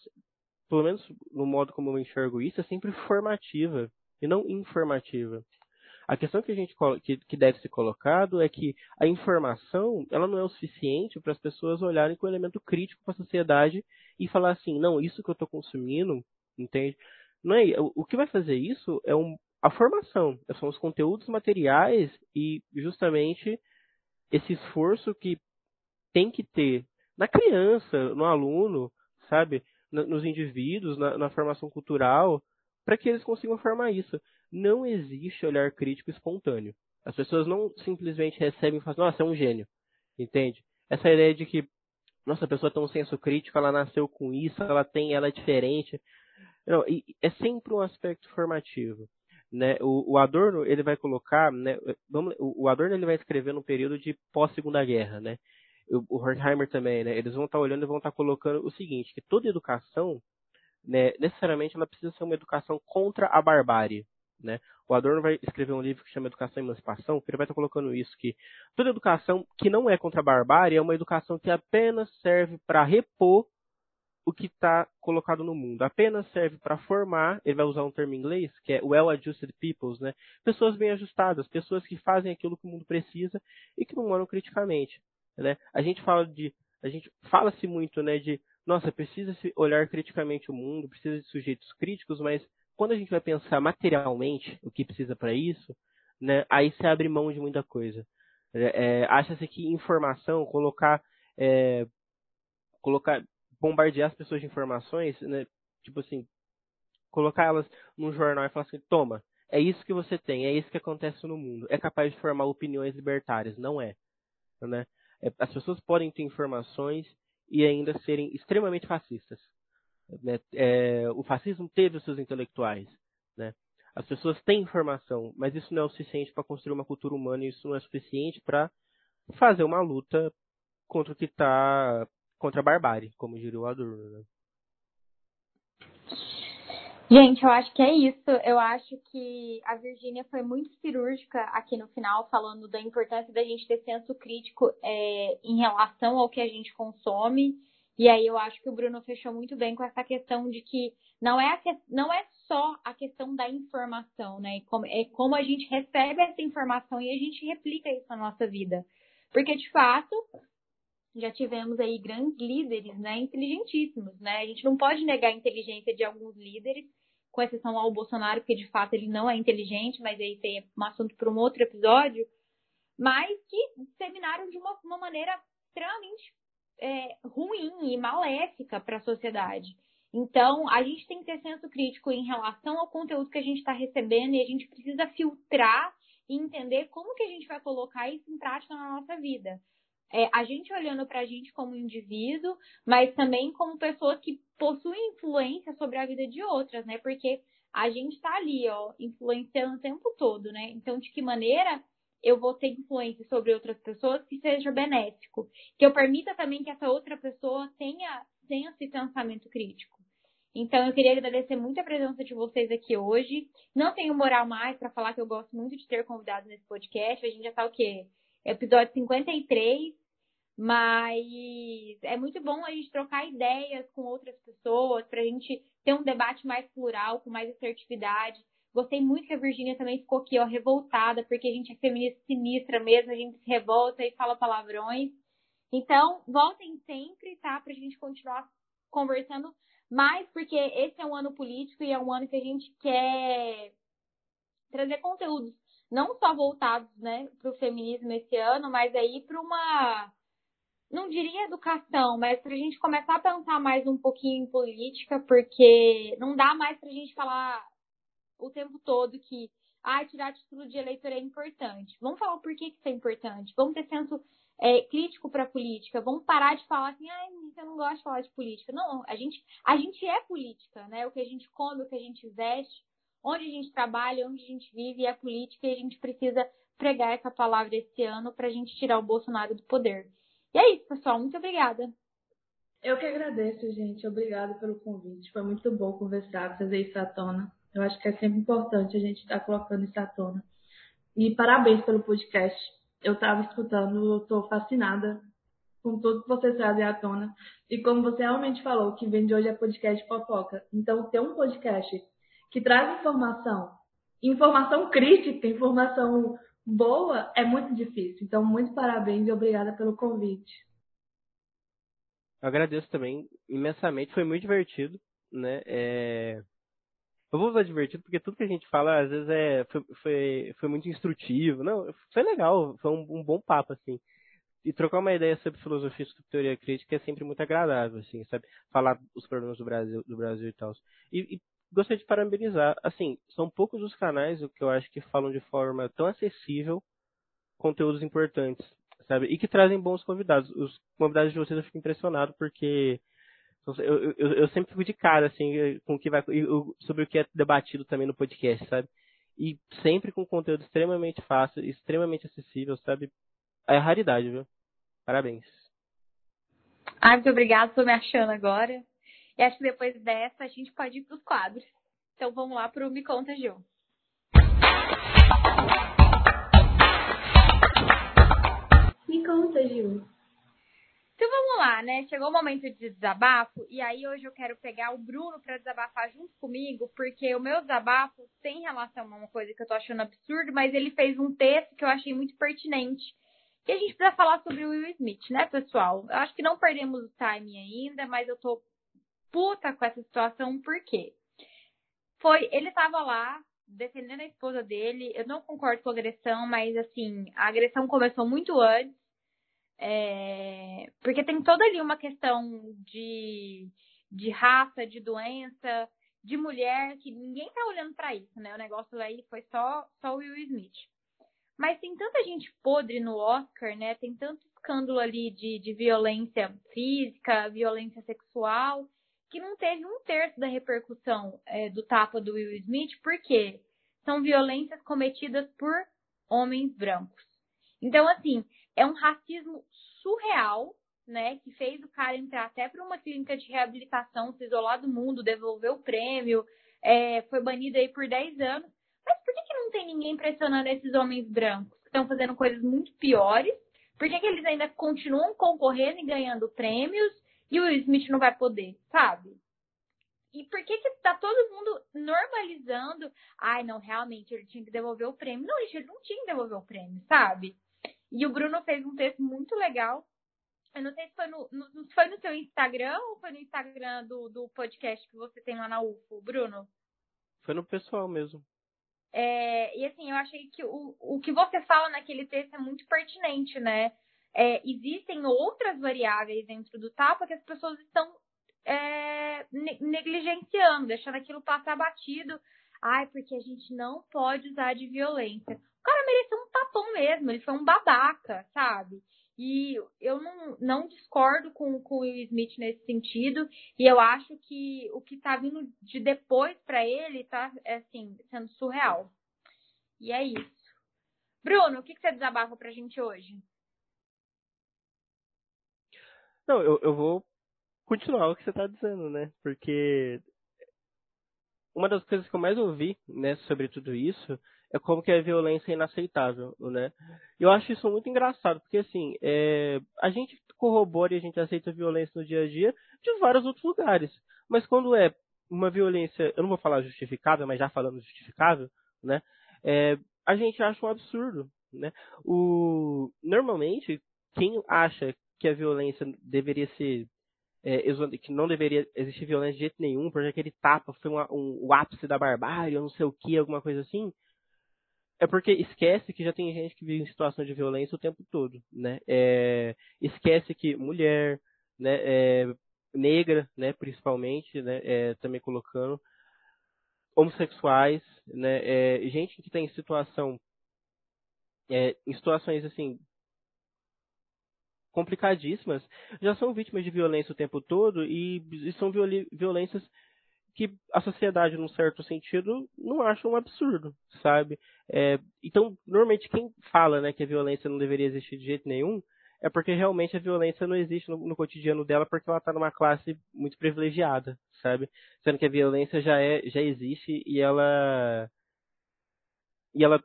pelo menos no modo como eu enxergo isso, é sempre formativa e não informativa. A questão que a gente que, que deve ser colocado é que a informação ela não é o suficiente para as pessoas olharem com elemento crítico para a sociedade e falar assim, não, isso que eu estou consumindo, entende? Não é, o que vai fazer isso é um, a formação, são os conteúdos materiais e justamente esse esforço que tem que ter na criança, no aluno, sabe? nos indivíduos, na, na formação cultural, para que eles consigam formar isso. Não existe olhar crítico espontâneo. As pessoas não simplesmente recebem e falam, nossa, é um gênio. Entende? Essa ideia de que, nossa, a pessoa tem um senso crítico, ela nasceu com isso, ela tem, ela é diferente. Não, é sempre um aspecto formativo. Né? O, o Adorno ele vai colocar, né? Vamos, o, o Adorno ele vai escrever no período de pós Segunda Guerra, né? o Horkheimer também, né? Eles vão estar tá olhando e vão estar tá colocando o seguinte, que toda educação, né, necessariamente ela precisa ser uma educação contra a barbárie, né? O Adorno vai escrever um livro que chama Educação e Emancipação, que ele vai estar tá colocando isso, que toda educação que não é contra a barbárie é uma educação que apenas serve para repor o que está colocado no mundo. Apenas serve para formar, ele vai usar um termo em inglês, que é well-adjusted peoples, né? Pessoas bem ajustadas, pessoas que fazem aquilo que o mundo precisa e que não moram criticamente. Né? A gente fala de, a gente fala-se muito, né, de, nossa, precisa se olhar criticamente o mundo, precisa de sujeitos críticos, mas quando a gente vai pensar materialmente o que precisa para isso, né, aí se abre mão de muita coisa. É, é, Acha-se que informação, colocar, é, colocar, bombardear as pessoas de informações, né, tipo assim, colocar elas num jornal e falar assim, toma, é isso que você tem, é isso que acontece no mundo. É capaz de formar opiniões libertárias? Não é. Né? É, as pessoas podem ter informações e ainda serem extremamente fascistas. Né? É, o fascismo teve os seus intelectuais. Né? As pessoas têm informação, mas isso não é o suficiente para construir uma cultura humana e isso não é suficiente para fazer uma luta contra o que está contra a barbárie, como diria o Adorno. Né? Gente, eu acho que é isso. Eu acho que a Virgínia foi muito cirúrgica aqui no final, falando da importância da gente ter senso crítico é, em relação ao que a gente consome E aí eu acho que o Bruno fechou muito bem com essa questão de que não é, que, não é só a questão da informação, né? Como, é como a gente recebe essa informação e a gente replica isso na nossa vida. Porque, de fato, já tivemos aí grandes líderes, né? Inteligentíssimos, né? A gente não pode negar a inteligência de alguns líderes, com exceção ao Bolsonaro, porque de fato ele não é inteligente, mas aí tem um assunto para um outro episódio, mas que disseminaram de uma, uma maneira extremamente é, ruim e maléfica para a sociedade. Então, a gente tem que ter senso crítico em relação ao conteúdo que a gente está recebendo e a gente precisa filtrar e entender como que a gente vai colocar isso em prática na nossa vida. É, a gente olhando para a gente como indivíduo, mas também como pessoas que possuem influência sobre a vida de outras, né? Porque a gente está ali, ó, influenciando o tempo todo, né? Então, de que maneira eu vou ter influência sobre outras pessoas que seja benéfico, que eu permita também que essa outra pessoa tenha, tenha esse pensamento crítico. Então, eu queria agradecer muito a presença de vocês aqui hoje. Não tenho moral mais para falar que eu gosto muito de ter convidados nesse podcast. A gente já tá o quê? Episódio 53. Mas é muito bom a gente trocar ideias com outras pessoas, para a gente ter um debate mais plural, com mais assertividade. Gostei muito que a Virgínia também ficou aqui, ó, revoltada, porque a gente é feminista sinistra mesmo, a gente se revolta e fala palavrões. Então, voltem sempre, tá? Pra gente continuar conversando mais, porque esse é um ano político e é um ano que a gente quer trazer conteúdos não só voltados, né, para o feminismo esse ano, mas aí para uma, não diria educação, mas para a gente começar a pensar mais um pouquinho em política, porque não dá mais para a gente falar o tempo todo que ah, tirar título de eleitor é importante. Vamos falar o porquê que isso é importante. Vamos ter senso é, crítico para a política. Vamos parar de falar assim, ah, eu não gosto de falar de política. Não, a gente, a gente é política, né? O que a gente come, o que a gente veste, onde a gente trabalha, onde a gente vive é política e a gente precisa pregar essa palavra esse ano para a gente tirar o Bolsonaro do poder. E é isso, pessoal. Muito obrigada. Eu que agradeço, gente. Obrigada pelo convite. Foi muito bom conversar, fazer isso à tona. Eu acho que é sempre importante a gente estar tá colocando isso à tona. E parabéns pelo podcast. Eu estava escutando, eu estou fascinada com tudo que você traz à tona. E como você realmente falou, que vem de hoje é podcast fofoca. Então, ter um podcast que traz informação, informação crítica, informação boa, é muito difícil. Então, muito parabéns e obrigada pelo convite. Eu agradeço também imensamente, foi muito divertido, né? É... Eu vou usar divertido porque tudo que a gente fala às vezes é foi, foi, foi muito instrutivo. Não, foi legal, foi um, um, bom papo assim. E trocar uma ideia sobre filosofia e teoria crítica é sempre muito agradável, assim, sabe? Falar os problemas do Brasil, do Brasil e tal. E, e gostaria de parabenizar. Assim, são poucos os canais que eu acho que falam de forma tão acessível conteúdos importantes, sabe? E que trazem bons convidados. Os convidados de vocês eu fico impressionado porque eu, eu, eu sempre fico de cara, assim, com o que vai, sobre o que é debatido também no podcast, sabe? E sempre com conteúdo extremamente fácil, extremamente acessível, sabe? É raridade, viu? Parabéns. Ai, muito obrigada, estou me achando agora. E acho que depois dessa a gente pode ir para os quadros. Então vamos lá para o Me Conta, Gil. Me conta, Gil. Então vamos lá, né? Chegou o momento de desabafo e aí hoje eu quero pegar o Bruno para desabafar junto comigo, porque o meu desabafo tem relação a uma coisa que eu tô achando absurdo, mas ele fez um texto que eu achei muito pertinente. Que a gente precisa falar sobre o Will Smith, né, pessoal? Eu acho que não perdemos o time ainda, mas eu tô puta com essa situação, por quê? Foi, ele tava lá defendendo a esposa dele. Eu não concordo com a agressão, mas assim, a agressão começou muito antes é, porque tem toda ali uma questão de, de raça, de doença, de mulher, que ninguém tá olhando para isso, né? O negócio aí foi só, só o Will Smith. Mas tem tanta gente podre no Oscar, né? Tem tanto escândalo ali de, de violência física, violência sexual, que não teve um terço da repercussão é, do tapa do Will Smith, porque são violências cometidas por homens brancos. Então, assim, é um racismo surreal, né? Que fez o cara entrar até para uma clínica de reabilitação, se isolar do mundo, devolver o prêmio, é, foi banido aí por 10 anos. Mas por que, que não tem ninguém pressionando esses homens brancos que estão fazendo coisas muito piores? Por que, que eles ainda continuam concorrendo e ganhando prêmios? E o Will Smith não vai poder, sabe? E por que que tá todo mundo normalizando? Ai, não, realmente, ele tinha que devolver o prêmio. Não, gente, ele não tinha que devolver o prêmio, sabe? E o Bruno fez um texto muito legal. Eu não sei se foi no, no, foi no seu Instagram ou foi no Instagram do, do podcast que você tem lá na UFO, Bruno? Foi no pessoal mesmo. É, e assim, eu achei que o, o que você fala naquele texto é muito pertinente, né? É, existem outras variáveis dentro do tapa que as pessoas estão é, negligenciando, deixando aquilo passar batido. Ai, porque a gente não pode usar de violência. O cara mereceu um tapão mesmo, ele foi um babaca, sabe? E eu não, não discordo com, com o Will Smith nesse sentido. E eu acho que o que tá vindo de depois para ele tá, assim, sendo surreal. E é isso. Bruno, o que, que você desabafa pra gente hoje? Não, eu, eu vou continuar o que você está dizendo, né? Porque uma das coisas que eu mais ouvi, né, sobre tudo isso é como que a violência é inaceitável, né? Eu acho isso muito engraçado, porque assim, é, a gente corrobora e a gente aceita violência no dia a dia de vários outros lugares. Mas quando é uma violência, eu não vou falar justificável, mas já falando justificável, né? É, a gente acha um absurdo, né? O, normalmente, quem acha que a violência deveria ser é, que não deveria existir violência de jeito nenhum, porque aquele tapa foi uma, um, o ápice da barbárie, ou não sei o que, alguma coisa assim, é porque esquece que já tem gente que vive em situação de violência o tempo todo, né? É, esquece que mulher, né, é, negra, né, principalmente, né, é, também colocando, homossexuais, né, é, gente que tem situação, é, em situações assim complicadíssimas, já são vítimas de violência o tempo todo e, e são violências que a sociedade, num certo sentido, não acha um absurdo, sabe? É, então, normalmente quem fala né, que a violência não deveria existir de jeito nenhum é porque realmente a violência não existe no, no cotidiano dela porque ela está numa classe muito privilegiada, sabe? Sendo que a violência já é, já existe e ela e ela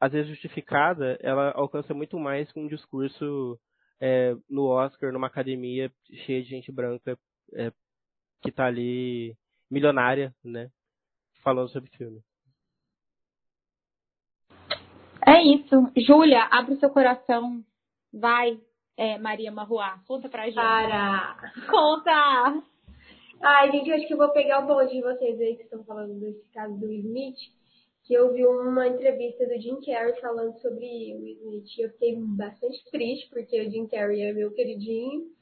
às vezes justificada, ela alcança muito mais com um discurso é, no Oscar, numa academia cheia de gente branca é, que tá ali milionária, né? Falando sobre filme. É isso. Júlia, abre o seu coração. Vai, é, Maria Marruá. Conta pra gente. Para! Conta! Ai, gente, acho que eu vou pegar o bonde de vocês aí que estão falando desse caso do Smith que eu vi uma entrevista do Jim Carrey falando sobre Will Smith. Eu fiquei bastante triste, porque o Jim Carrey é meu queridinho.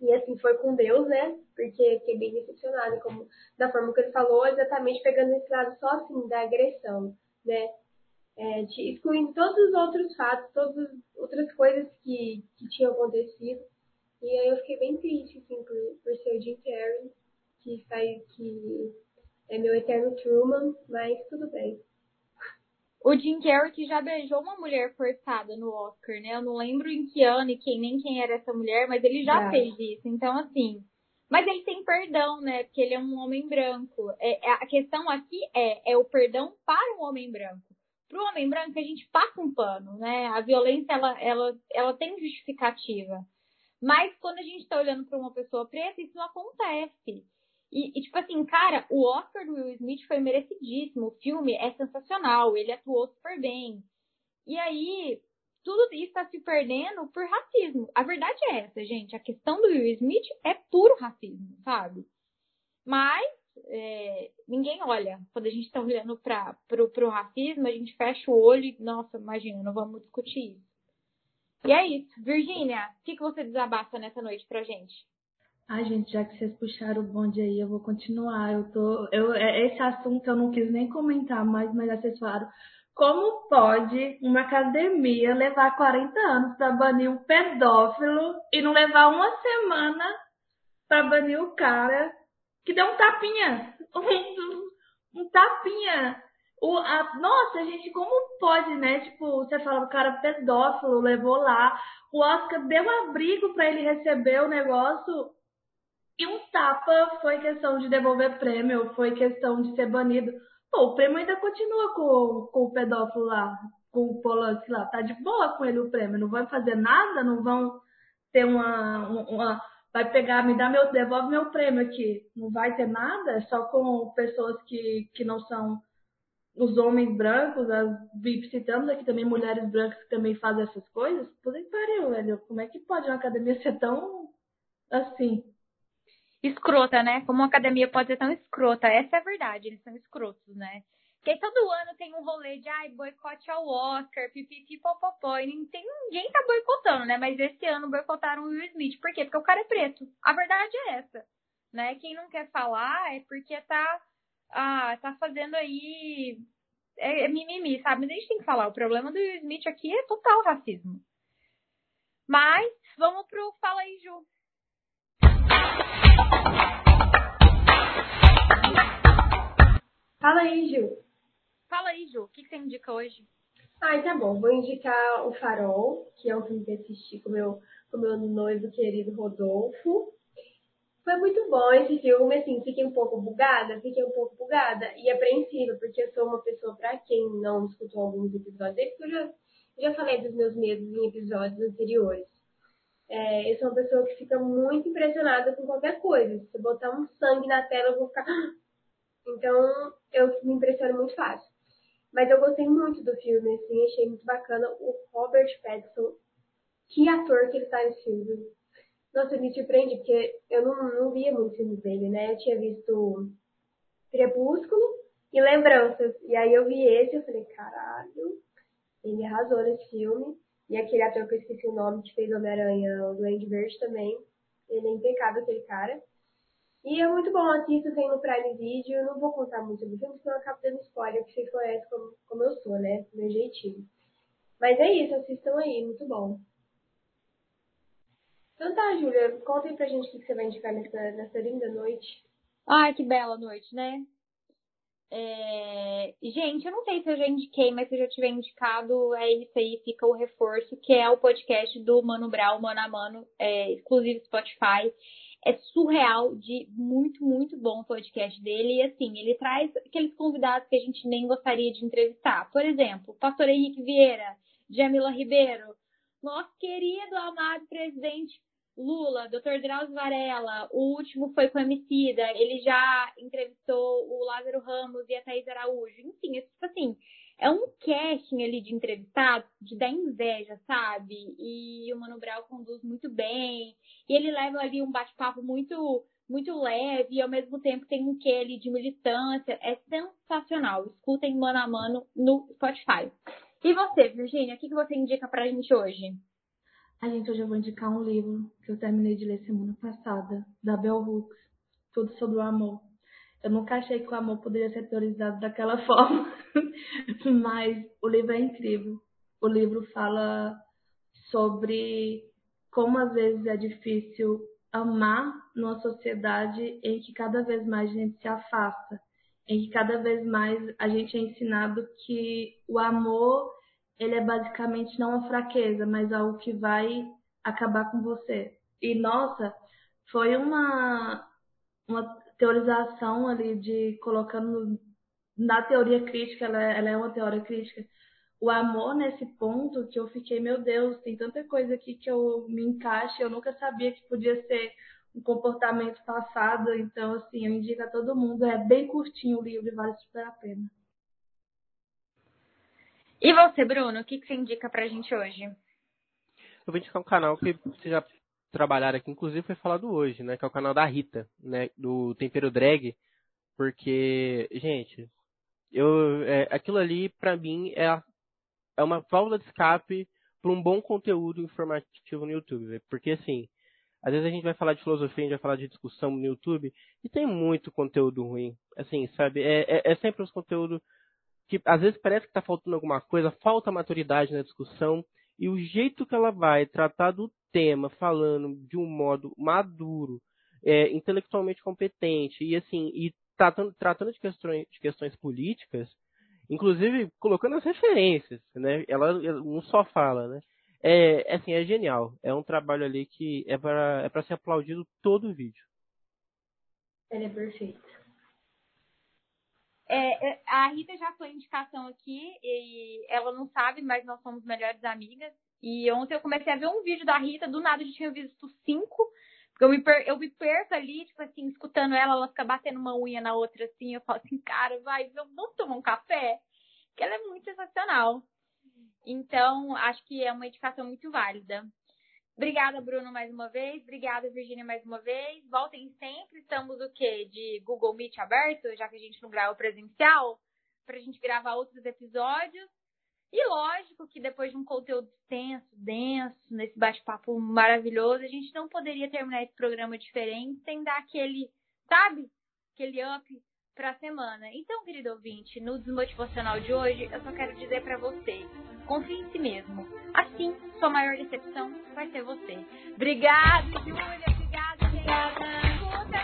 E assim, foi com Deus, né? Porque fiquei bem decepcionada como, da forma que ele falou, exatamente pegando esse lado só assim, da agressão, né? É, excluindo todos os outros fatos, todas as outras coisas que, que tinham acontecido. E aí eu fiquei bem triste, assim, por, por ser o Jim Carrey, que, sai, que é meu eterno Truman, mas tudo bem. O Jim Carrey que já beijou uma mulher forçada no Oscar, né? Eu não lembro em que ano e quem, nem quem era essa mulher, mas ele já fez isso. Então, assim. Mas ele tem perdão, né? Porque ele é um homem branco. É, é, a questão aqui é, é o perdão para um homem branco. Para o homem branco, a gente passa um pano, né? A violência, ela, ela, ela tem justificativa. Mas quando a gente está olhando para uma pessoa preta, isso não acontece. E, e, tipo assim, cara, o Oscar do Will Smith foi merecidíssimo. O filme é sensacional, ele atuou super bem. E aí, tudo isso está se perdendo por racismo. A verdade é essa, gente. A questão do Will Smith é puro racismo, sabe? Mas é, ninguém olha. Quando a gente está olhando para pro racismo, a gente fecha o olho e, nossa, imagina, não vamos discutir isso. E é isso. Virgínia, o que, que você desabafa nessa noite pra gente? Ai, gente, já que vocês puxaram o bonde aí, eu vou continuar. Eu tô, eu, é, esse assunto eu não quis nem comentar mais, mas falaram. Como pode uma academia levar 40 anos para banir um pedófilo e não levar uma semana para banir o cara que deu um tapinha? Um, um tapinha. O, a, nossa, gente, como pode, né? Tipo, você fala, o cara pedófilo, levou lá. O Oscar deu abrigo para ele receber o negócio e um tapa foi questão de devolver prêmio, foi questão de ser banido. Pô, o prêmio ainda continua com, com o pedófilo lá, com o Polanski lá. Tá de boa com ele o prêmio. Não vai fazer nada, não vão ter uma, uma vai pegar, me dá meu, devolve meu prêmio aqui. Não vai ter nada, é só com pessoas que, que não são os homens brancos, as citamos aqui também mulheres brancas que também fazem essas coisas. Puta que pariu, velho. Como é que pode uma academia ser tão assim? Escrota, né? Como uma academia pode ser tão escrota. Essa é a verdade, eles são escrotos, né? Porque todo ano tem um rolê de ai, boicote ao Oscar, pipipi, popopó. E tem, ninguém tá boicotando, né? Mas esse ano boicotaram o Will Smith. Por quê? Porque o cara é preto. A verdade é essa. Né? Quem não quer falar é porque tá, ah, tá fazendo aí. É, é mimimi, sabe? Mas a gente tem que falar. O problema do Will Smith aqui é total racismo. Mas vamos pro Fala aí, Ju. Fala aí, Ju. Fala aí, Ju, o que, você indica hoje? Ai, tá bom. Vou indicar O Farol, que é um filme que assisti com meu, com meu noivo querido Rodolfo. Foi muito bom esse filme, assim, fiquei um pouco bugada, fiquei um pouco bugada e apreensiva, porque eu sou uma pessoa, pra quem não escutou alguns episódios, porque eu já, já falei dos meus medos em episódios anteriores. É, eu sou uma pessoa que fica muito impressionada com qualquer coisa. Se botar um sangue na tela, eu vou ficar. Então, eu me impressiono muito fácil. Mas eu gostei muito do filme, assim, achei muito bacana. O Robert Pattinson, que ator que ele tá nesse filme. Nossa, me surpreende, porque eu não, não via muitos filmes dele, né? Eu tinha visto Crepúsculo e Lembranças. E aí eu vi esse e eu falei, caralho, ele arrasou nesse filme. E aquele ator que eu esqueci o nome, que fez Homem-Aranha, o Duende Verde também. Ele é impecável, aquele cara. E é muito bom, assista, tem no Prime Video. Eu não vou contar muito do filme, senão eu acabo dando spoiler, porque vocês conhecem como, como eu sou, né? Meu jeitinho. Mas é isso, assistam aí, muito bom. Então tá, Júlia, conta aí pra gente o que você vai indicar nessa, nessa linda noite. Ai, que bela noite, né? É... Gente, eu não sei se eu já indiquei, mas se eu já tiver indicado, é isso aí, fica o reforço, que é o podcast do Mano Brown, Mano a Mano, é, exclusivo Spotify. É surreal de muito, muito bom o podcast dele. E assim, ele traz aqueles convidados que a gente nem gostaria de entrevistar. Por exemplo, Pastor Henrique Vieira, Jamila Ribeiro, nosso querido, amado presidente Lula, Dr. Drauzio Varela, o último foi com o Emicida, ele já entrevistou o Lázaro Ramos e a Thaís Araújo. Enfim, é tipo assim, é um casting ali de entrevistados de dar inveja, sabe? E o Mano Brown conduz muito bem. E ele leva ali um bate-papo muito muito leve e ao mesmo tempo tem um quê ali de militância. É sensacional. Escutem mano a mano no Spotify. E você, Virginia, o que, que você indica pra gente hoje? A gente hoje eu vou indicar um livro que eu terminei de ler semana passada, da Bell Hooks, tudo sobre o amor. Eu nunca achei que o amor poderia ser teorizado daquela forma, mas o livro é incrível. O livro fala sobre como às vezes é difícil amar numa sociedade em que cada vez mais a gente se afasta, em que cada vez mais a gente é ensinado que o amor ele é basicamente não uma fraqueza, mas algo que vai acabar com você. E nossa, foi uma uma teorização ali de colocando na teoria crítica, ela, é, ela é uma teoria crítica. O amor nesse ponto que eu fiquei, meu Deus, tem tanta coisa aqui que eu me encaixe, eu nunca sabia que podia ser um comportamento passado, então assim, eu indico a todo mundo, é bem curtinho o livro vale super a pena. E você, Bruno, o que, que você indica pra gente hoje? Eu vou indicar um canal que você já trabalharam aqui, inclusive foi falado hoje, né? Que é o canal da Rita, né? Do Tempero Drag. Porque, gente, eu, é, aquilo ali, pra mim, é, é uma válvula de escape para um bom conteúdo informativo no YouTube. Véio. Porque, assim, às vezes a gente vai falar de filosofia, a gente vai falar de discussão no YouTube, e tem muito conteúdo ruim. Assim, sabe? É, é, é sempre os conteúdos que às vezes parece que está faltando alguma coisa, falta maturidade na discussão, e o jeito que ela vai tratar do tema, falando de um modo maduro, é, intelectualmente competente, e assim, e tratando, tratando de, questões, de questões políticas, inclusive colocando as referências, né? Ela não só fala, né? É, assim, é genial. É um trabalho ali que é para é ser aplaudido todo o vídeo. Ele é perfeito. É, é, a Rita já foi indicação aqui e ela não sabe, mas nós somos melhores amigas. E ontem eu comecei a ver um vídeo da Rita, do nada eu tinha visto cinco. Eu me, per, eu me perco ali, tipo assim, escutando ela, ela fica batendo uma unha na outra, assim, eu falo assim, cara, vai, vamos tomar um café? Que ela é muito sensacional. Então, acho que é uma indicação muito válida. Obrigada, Bruno, mais uma vez. Obrigada, Virginia, mais uma vez. Voltem sempre. Estamos o quê? De Google Meet aberto, já que a gente não grava presencial, para a gente gravar outros episódios. E lógico que depois de um conteúdo extenso, denso, nesse bate-papo maravilhoso, a gente não poderia terminar esse programa diferente sem dar aquele, sabe? Aquele up para a semana. Então, querido ouvinte, no Desmotivacional de hoje, eu só quero dizer para você, confie em si mesmo. Assim, sua maior decepção vai ser você. Obrigada, Júlia. Obrigada, obrigada.